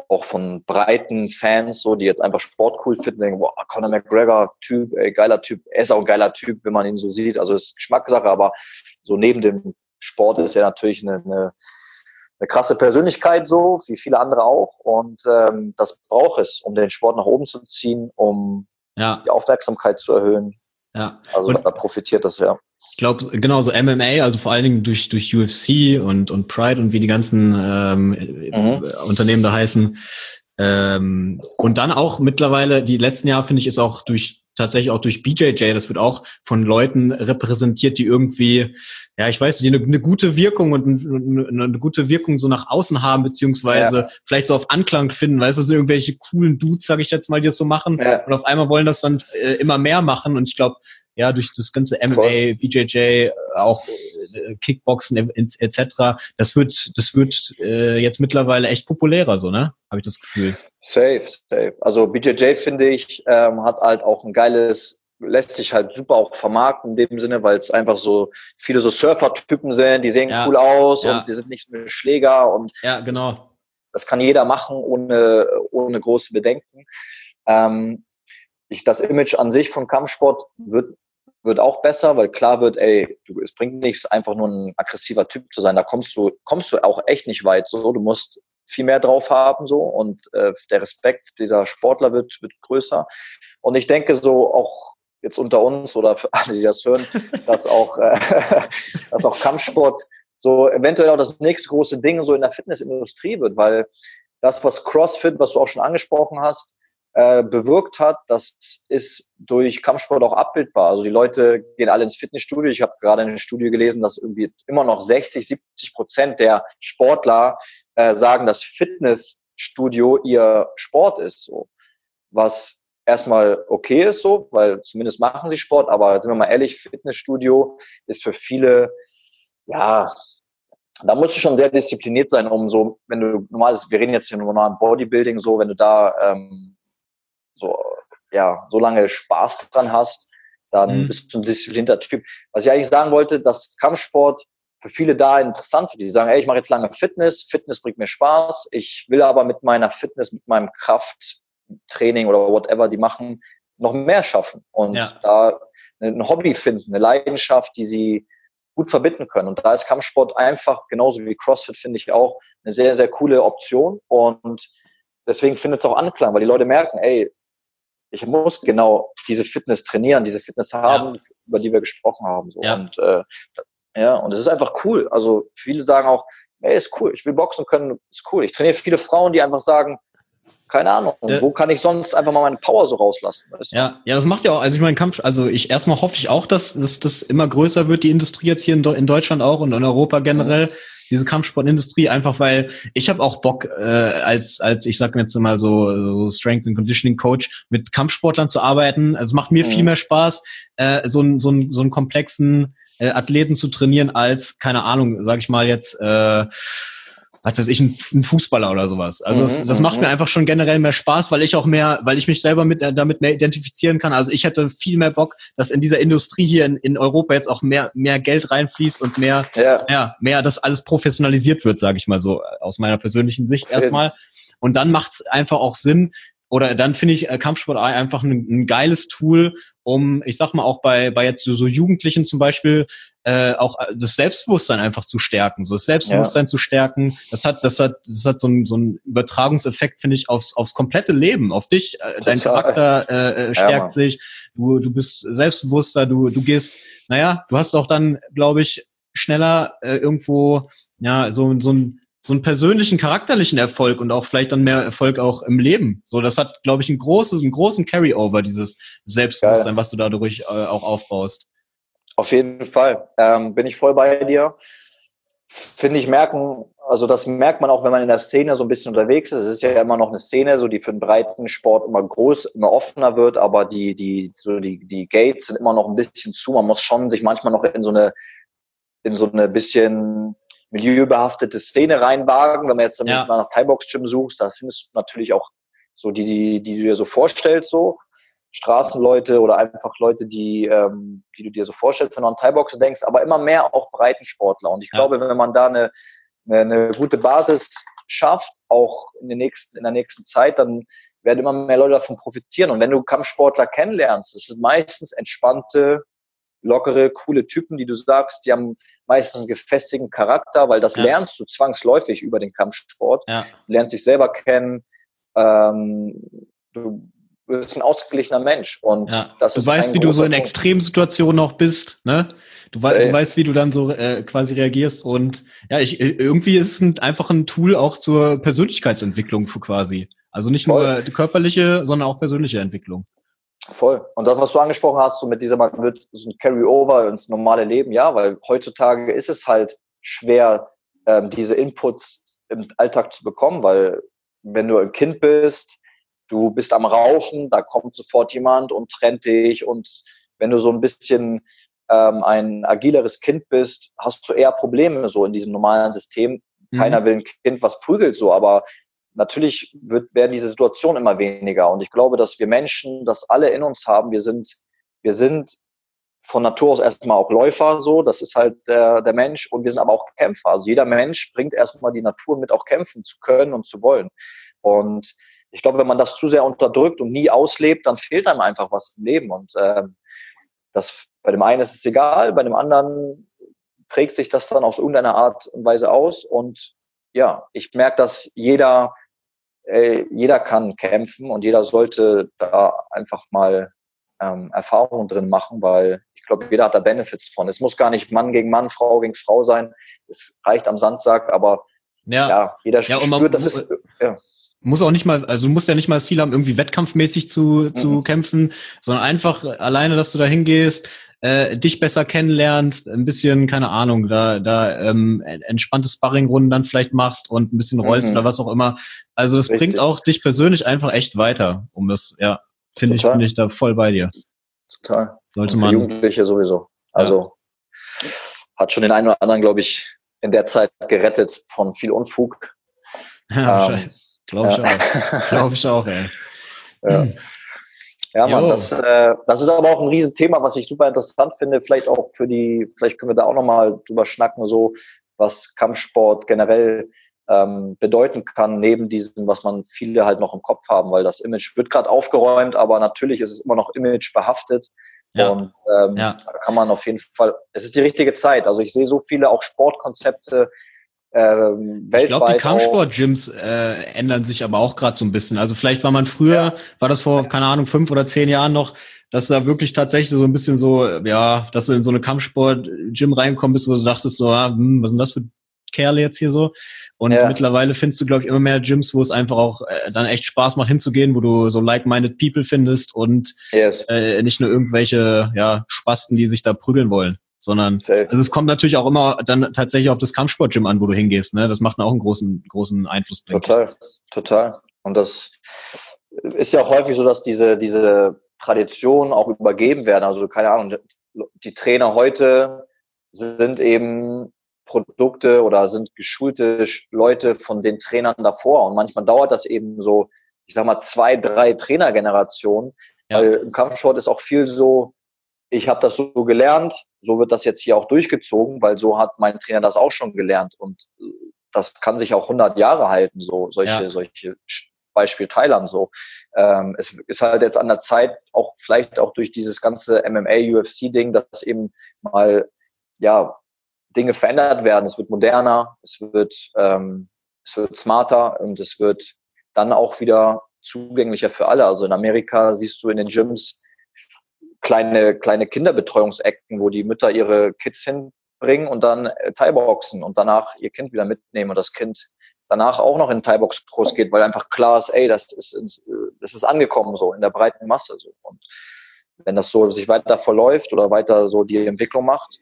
auch von breiten Fans, so, die jetzt einfach Sport cool finden, denken, boah, Conor McGregor, Typ, ey, geiler Typ, er ist auch ein geiler Typ, wenn man ihn so sieht. Also ist Geschmackssache, aber so neben dem Sport ist er natürlich eine, eine, eine krasse Persönlichkeit, so, wie viele andere auch. Und ähm, das braucht es, um den Sport nach oben zu ziehen, um ja. die Aufmerksamkeit zu erhöhen. Ja. Also und da profitiert das ja. Ich glaube, genau so MMA, also vor allen Dingen durch, durch UFC und, und Pride und wie die ganzen ähm, mhm. Unternehmen da heißen. Ähm, und dann auch mittlerweile, die letzten Jahre finde ich, ist auch durch tatsächlich auch durch BJJ, das wird auch von Leuten repräsentiert, die irgendwie ja, ich weiß, die eine, eine gute Wirkung und eine, eine, gute Wirkung so nach außen haben, beziehungsweise ja. vielleicht so auf Anklang finden, weißt du, so irgendwelche coolen Dudes, sag ich jetzt mal, die das so machen. Ja. Und auf einmal wollen das dann äh, immer mehr machen. Und ich glaube, ja, durch das ganze MMA, Voll. BJJ, auch äh, Kickboxen etc. Das wird, das wird äh, jetzt mittlerweile echt populärer, so ne? Habe ich das Gefühl. Safe, safe. Also BJJ finde ich ähm, hat halt auch ein geiles lässt sich halt super auch vermarkten in dem Sinne, weil es einfach so viele so Surfer-Typen sind, die sehen ja. cool aus ja. und die sind nicht nur Schläger und ja, genau. Das kann jeder machen ohne ohne große Bedenken. Ähm, ich, das Image an sich von Kampfsport wird wird auch besser, weil klar wird, ey, du, es bringt nichts, einfach nur ein aggressiver Typ zu sein. Da kommst du, kommst du auch echt nicht weit. So, du musst viel mehr drauf haben so und äh, der Respekt dieser Sportler wird wird größer. Und ich denke so auch jetzt unter uns oder für alle, die das hören, dass auch äh, dass auch Kampfsport so eventuell auch das nächste große Ding so in der Fitnessindustrie wird, weil das, was CrossFit, was du auch schon angesprochen hast, äh, bewirkt hat, das ist durch Kampfsport auch abbildbar. Also die Leute gehen alle ins Fitnessstudio. Ich habe gerade in einer Studie gelesen, dass irgendwie immer noch 60, 70 Prozent der Sportler äh, sagen, dass Fitnessstudio ihr Sport ist. So. Was erstmal okay ist so, weil zumindest machen sie Sport, aber sind wir mal ehrlich, Fitnessstudio ist für viele, ja, da musst du schon sehr diszipliniert sein, um so, wenn du normales, wir reden jetzt hier nur noch Bodybuilding, so, wenn du da ähm, so, ja, so lange Spaß dran hast, dann mhm. bist du ein disziplinierter Typ. Was ich eigentlich sagen wollte, dass Kampfsport für viele da interessant wird. Die sagen, ey, ich mache jetzt lange Fitness, Fitness bringt mir Spaß, ich will aber mit meiner Fitness, mit meinem Krafttraining oder whatever die machen, noch mehr schaffen und ja. da ein Hobby finden, eine Leidenschaft, die sie gut verbinden können. Und da ist Kampfsport einfach, genauso wie CrossFit, finde ich auch eine sehr, sehr coole Option. Und deswegen findet es auch Anklang, weil die Leute merken, ey, ich muss genau diese Fitness trainieren, diese Fitness haben, ja. über die wir gesprochen haben. So. Ja. Und äh, ja, und es ist einfach cool. Also viele sagen auch, ey, ist cool, ich will boxen können, ist cool. Ich trainiere viele Frauen, die einfach sagen, keine Ahnung, ja. wo kann ich sonst einfach mal meine Power so rauslassen? Weißt du? Ja, ja, das macht ja auch, also ich meine Kampf, also ich erstmal hoffe ich auch, dass, dass das immer größer wird, die Industrie jetzt hier in, in Deutschland auch und in Europa generell. Mhm diese Kampfsportindustrie, einfach weil ich habe auch Bock, äh, als, als ich sag jetzt mal so, so Strength and Conditioning Coach mit Kampfsportlern zu arbeiten. Also es macht mir mhm. viel mehr Spaß, äh, so, ein, so, ein, so einen komplexen äh, Athleten zu trainieren, als, keine Ahnung, sag ich mal jetzt, äh, was weiß ich, ein, ein Fußballer oder sowas. Also mhm, das, das macht mir mhm. einfach schon generell mehr Spaß, weil ich auch mehr, weil ich mich selber mit, äh, damit mehr identifizieren kann. Also ich hätte viel mehr Bock, dass in dieser Industrie hier in, in Europa jetzt auch mehr, mehr Geld reinfließt und mehr, ja. ja mehr das alles professionalisiert wird, sage ich mal so, aus meiner persönlichen Sicht erstmal. Und dann macht es einfach auch Sinn, oder dann finde ich äh, Kampfsport einfach ein, ein, geiles Tool, um, ich sag mal, auch bei, bei jetzt so, Jugendlichen zum Beispiel, äh, auch äh, das Selbstbewusstsein einfach zu stärken, so das Selbstbewusstsein ja. zu stärken. Das hat, das hat, das hat so ein, so ein Übertragungseffekt, finde ich, aufs, aufs komplette Leben, auf dich. Äh, dein Charakter äh, äh, stärkt ja, sich, du, du bist selbstbewusster, du, du gehst, naja, du hast auch dann, glaube ich, schneller äh, irgendwo, ja, so, so ein so einen persönlichen, charakterlichen Erfolg und auch vielleicht dann mehr Erfolg auch im Leben. So, das hat, glaube ich, ein großes, einen großen Carryover, dieses Selbstbewusstsein, Geil. was du dadurch äh, auch aufbaust. Auf jeden Fall. Ähm, bin ich voll bei dir. Finde ich, merken, also das merkt man auch, wenn man in der Szene so ein bisschen unterwegs ist. Es ist ja immer noch eine Szene, so die für den breiten Sport immer groß, immer offener wird, aber die, die, so die, die Gates sind immer noch ein bisschen zu. Man muss schon sich manchmal noch in so eine, in so eine bisschen milieubehaftete Szene reinwagen. Wenn man jetzt ja. mal nach Thai-Box Gym suchst, da findest du natürlich auch so die, die, die du dir so vorstellst, so Straßenleute oder einfach Leute, die, ähm, die du dir so vorstellst, wenn du an Thai-Box denkst, aber immer mehr auch Breitensportler. Und ich ja. glaube, wenn man da eine, eine, eine gute Basis schafft, auch in, den nächsten, in der nächsten Zeit, dann werden immer mehr Leute davon profitieren. Und wenn du Kampfsportler kennenlernst, das sind meistens entspannte, lockere, coole Typen, die du sagst, die haben meistens einen gefestigten Charakter, weil das ja. lernst du zwangsläufig über den Kampfsport. Ja. Du lernst dich selber kennen. Ähm, du bist ein ausgeglichener Mensch und ja. das du ist weißt, wie du so in Extremsituationen auch bist, ne? Du, we du weißt, wie du dann so äh, quasi reagierst und ja, ich äh, irgendwie ist es ein, einfach ein Tool auch zur Persönlichkeitsentwicklung für quasi. Also nicht Voll. nur körperliche, sondern auch persönliche Entwicklung. Voll. Und das, was du angesprochen hast, so mit dieser, man wird so ein Carry-over ins normale Leben, ja, weil heutzutage ist es halt schwer, ähm, diese Inputs im Alltag zu bekommen, weil wenn du ein Kind bist, du bist am Rauchen, da kommt sofort jemand und trennt dich und wenn du so ein bisschen ähm, ein agileres Kind bist, hast du eher Probleme so in diesem normalen System. Mhm. Keiner will ein Kind, was prügelt so, aber natürlich wird, werden diese Situationen immer weniger. Und ich glaube, dass wir Menschen das alle in uns haben. Wir sind, wir sind von Natur aus erstmal auch Läufer, so, das ist halt der, der Mensch und wir sind aber auch Kämpfer. Also jeder Mensch bringt erstmal die Natur mit, auch kämpfen zu können und zu wollen. Und ich glaube, wenn man das zu sehr unterdrückt und nie auslebt, dann fehlt einem einfach was im Leben. Und ähm, das bei dem einen ist es egal, bei dem anderen prägt sich das dann auf irgendeine Art und Weise aus. Und ja, ich merke, dass jeder, äh, jeder kann kämpfen und jeder sollte da einfach mal ähm, Erfahrungen drin machen, weil ich glaube, jeder hat da Benefits von. Es muss gar nicht Mann gegen Mann, Frau gegen Frau sein. Es reicht am Sandsack, aber ja, ja jeder ja, spürt, man, das ist, ja. Muss auch nicht mal, also du musst ja nicht mal das Ziel haben, irgendwie wettkampfmäßig zu, zu mhm. kämpfen, sondern einfach alleine, dass du da hingehst, äh, dich besser kennenlernst, ein bisschen, keine Ahnung, da, da ähm, entspannte Sparringrunden dann vielleicht machst und ein bisschen rollst mhm. oder was auch immer. Also es bringt auch dich persönlich einfach echt weiter, um das, ja, finde ich, finde ich da voll bei dir. Total. Sollte man. Jugendliche sowieso. Also ja. hat schon den einen oder anderen, glaube ich, in der Zeit gerettet von viel Unfug. Ja, ähm, Glaube ich ja. auch. Glaube ich auch, ey. Ja. Ja, Mann, das, äh, das ist aber auch ein Riesenthema, was ich super interessant finde. Vielleicht auch für die, vielleicht können wir da auch nochmal drüber schnacken, so was Kampfsport generell ähm, bedeuten kann, neben diesem, was man viele halt noch im Kopf haben, weil das Image wird gerade aufgeräumt, aber natürlich ist es immer noch Image behaftet. Ja. Und ähm, ja. da kann man auf jeden Fall, es ist die richtige Zeit. Also ich sehe so viele auch Sportkonzepte, ähm, weltweit. Ich glaube, die Kampfsport-Gyms äh, ändern sich aber auch gerade so ein bisschen. Also vielleicht war man früher, ja. war das vor, keine Ahnung, fünf oder zehn Jahren noch, dass da wirklich tatsächlich so ein bisschen so, ja, dass du in so eine Kampfsport-Gym reinkommen bist, wo du dachtest so, ah, hm, was sind das für Kerle jetzt hier so? Und ja. mittlerweile findest du, glaube ich, immer mehr Gyms, wo es einfach auch äh, dann echt Spaß macht hinzugehen, wo du so like-minded People findest und yes. äh, nicht nur irgendwelche ja, Spasten, die sich da prügeln wollen sondern also es kommt natürlich auch immer dann tatsächlich auf das Kampfsportgym an, wo du hingehst. Ne? Das macht auch einen großen, großen Einfluss. Total, total. Und das ist ja auch häufig so, dass diese, diese Traditionen auch übergeben werden. Also keine Ahnung, die Trainer heute sind eben Produkte oder sind geschulte Leute von den Trainern davor. Und manchmal dauert das eben so, ich sag mal, zwei, drei Trainergenerationen. Ja. Weil im Kampfsport ist auch viel so, ich habe das so gelernt, so wird das jetzt hier auch durchgezogen, weil so hat mein Trainer das auch schon gelernt und äh, das kann sich auch 100 Jahre halten, so solche, ja. solche Beispiel Thailand so. Ähm, es ist halt jetzt an der Zeit, auch vielleicht auch durch dieses ganze MMA-UFC-Ding, dass eben mal ja Dinge verändert werden. Es wird moderner, es wird ähm, es wird smarter und es wird dann auch wieder zugänglicher für alle. Also in Amerika siehst du in den Gyms kleine, kleine Kinderbetreuungsecken, wo die Mütter ihre Kids hinbringen und dann äh, Thai-Boxen und danach ihr Kind wieder mitnehmen und das Kind danach auch noch in Thai-Box-Kurs geht, weil einfach klar ist, ey, das ist, das ist angekommen so in der breiten Masse so. Und wenn das so sich weiter verläuft oder weiter so die Entwicklung macht,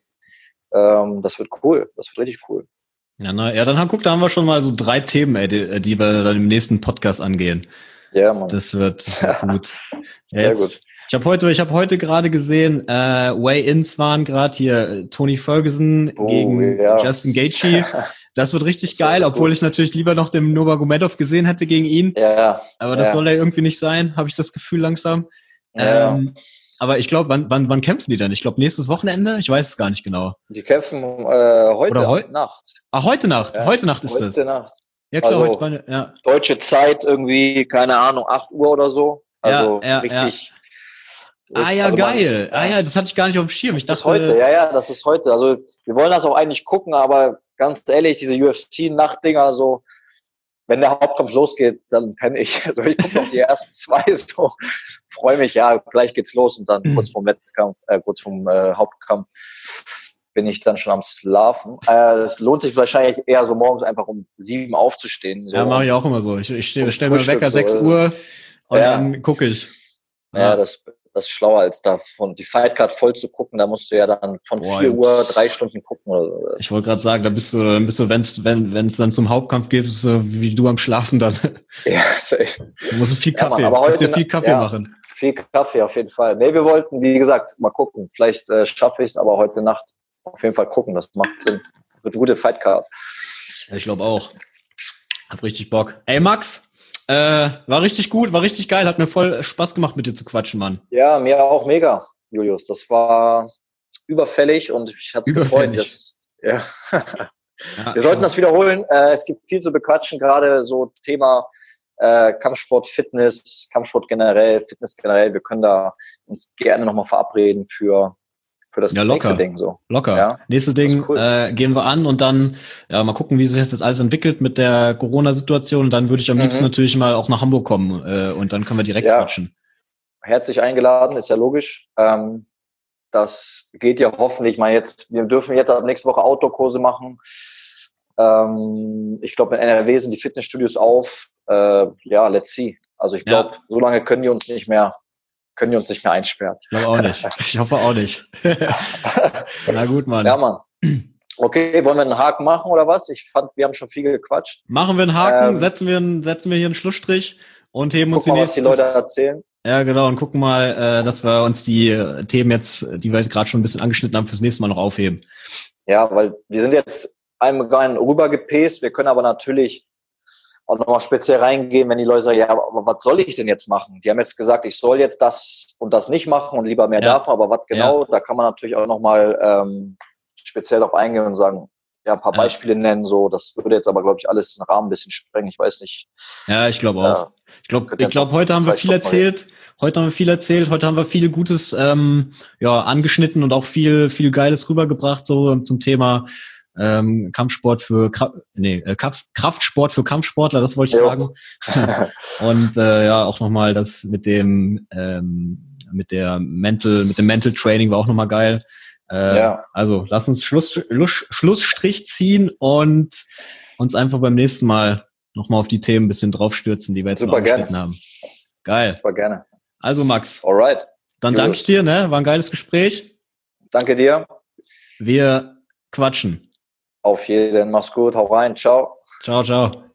ähm, das wird cool, das wird richtig cool. Ja, na, ja, dann guck, da haben wir schon mal so drei Themen, ey, die, die wir dann im nächsten Podcast angehen. Ja, Mann. Das wird, das wird gut. Sehr Jetzt, gut. Ich habe heute, ich habe heute gerade gesehen, äh, Way-ins waren gerade hier äh, Tony Ferguson oh, gegen ja. Justin Gaethje. Das wird richtig das geil, obwohl gut. ich natürlich lieber noch den Nurmagomedov gesehen hätte gegen ihn. Ja. Aber das ja. soll ja irgendwie nicht sein, habe ich das Gefühl langsam. Ja. Ähm, aber ich glaube, wann, wann, wann kämpfen die denn? Ich glaube, nächstes Wochenende? Ich weiß es gar nicht genau. Die kämpfen äh, heute Oder heu Nacht. Ah, heute Nacht. Ja, heute Nacht ist heute das. Heute Nacht. Ja, klar, also, heute ja. Deutsche Zeit irgendwie, keine Ahnung, 8 Uhr oder so. Also ja, richtig, Ah ja, also geil. Man, ah ja, das hatte ich gar nicht auf dem Schirm. Ich dachte, das heute, ja, ja, das ist heute. Also wir wollen das auch eigentlich gucken, aber ganz ehrlich, diese UFC-Nachtdinger so, wenn der Hauptkampf losgeht, dann kann ich, also ich gucke noch die ersten zwei, so freue mich, ja, gleich geht's los und dann kurz vorm Wettkampf, äh, kurz vorm äh, Hauptkampf bin ich dann schon am Schlafen. Äh, es lohnt sich wahrscheinlich eher so morgens einfach um sieben aufzustehen. So. Ja, mache ich auch immer so. Ich, ich stelle stell mir Wecker so, 6 Uhr und ja. dann gucke ich. Ja, ja das, das ist schlauer, als da von die Fightcard voll zu gucken. Da musst du ja dann von Boah, 4 Uhr drei Stunden gucken oder so. Ich wollte gerade sagen, da bist du, dann bist du, wenn's, wenn wenn es dann zum Hauptkampf geht, bist du wie du am Schlafen dann. Ja, safe. Du musst viel Kaffee, ja, Mann, aber heute, dir viel Kaffee ja, machen. Viel Kaffee auf jeden Fall. Nee, wir wollten, wie gesagt, mal gucken. Vielleicht äh, schaffe ich es, aber heute Nacht auf jeden Fall gucken. Das macht Sinn. Wird gute Fightcard. Ja, ich glaube auch. Hab richtig Bock. Ey, Max, äh, war richtig gut, war richtig geil, hat mir voll Spaß gemacht, mit dir zu quatschen, Mann. Ja, mir auch mega, Julius. Das war überfällig und ich hatte es gefreut. Dass, ja. ja. Wir sollten das wiederholen. Äh, es gibt viel zu bequatschen, gerade so Thema äh, Kampfsport, Fitness, Kampfsport generell, Fitness generell. Wir können da uns gerne nochmal verabreden für für das ja, nächste Ding so. Locker. Ja? Nächste Ding cool. äh, gehen wir an und dann ja mal gucken, wie sich das jetzt alles entwickelt mit der Corona-Situation. Dann würde ich am mhm. liebsten natürlich mal auch nach Hamburg kommen äh, und dann können wir direkt ja. quatschen. Herzlich eingeladen, ist ja logisch. Ähm, das geht ja hoffentlich mal jetzt. Wir dürfen jetzt ab nächste Woche Outdoor-Kurse machen. Ähm, ich glaube, in NRW sind die Fitnessstudios auf. Äh, ja, let's see. Also ich glaube, ja. so lange können die uns nicht mehr können die uns nicht mehr einsperren. Ich glaube auch nicht. Ich hoffe auch nicht. Na gut, Mann. Ja, Mann. Okay, wollen wir einen Haken machen oder was? Ich fand, wir haben schon viel gequatscht. Machen wir einen Haken, ähm, setzen, wir einen, setzen wir hier einen Schlussstrich und heben uns die nächsten. Was die Leute erzählen. Ja, genau, und gucken mal, äh, dass wir uns die äh, Themen jetzt, die wir gerade schon ein bisschen angeschnitten haben, fürs nächste Mal noch aufheben. Ja, weil wir sind jetzt einmal rübergepaced, wir können aber natürlich auch nochmal speziell reingehen, wenn die Leute sagen, ja, aber was soll ich denn jetzt machen? Die haben jetzt gesagt, ich soll jetzt das und das nicht machen und lieber mehr ja. davon, aber was genau, ja. da kann man natürlich auch nochmal ähm, speziell darauf eingehen und sagen, ja, ein paar ja. Beispiele nennen, so, das würde jetzt aber, glaube ich, alles den Rahmen ein bisschen sprengen, ich weiß nicht. Ja, ich glaube auch. ich glaube, ich glaube, heute haben wir viel erzählt, heute haben wir viel erzählt, heute haben wir viel Gutes ähm, ja, angeschnitten und auch viel, viel Geiles rübergebracht, so zum Thema ähm, Kampfsport für nee, äh, Kraftsport für Kampfsportler, das wollte ich jo. sagen. und äh, ja, auch nochmal das mit dem ähm, mit der Mental, mit dem Mental Training war auch nochmal geil. Äh, ja. Also lass uns Schluss, Schluss, Schlussstrich ziehen und uns einfach beim nächsten Mal nochmal auf die Themen ein bisschen draufstürzen, die wir jetzt Super noch angeschnitten haben. Geil. Super gerne. Also Max. Alright. Dann danke ich dir, ne? War ein geiles Gespräch. Danke dir. Wir quatschen. Auf jeden. Mach's gut. Hau rein. Ciao. Ciao, ciao.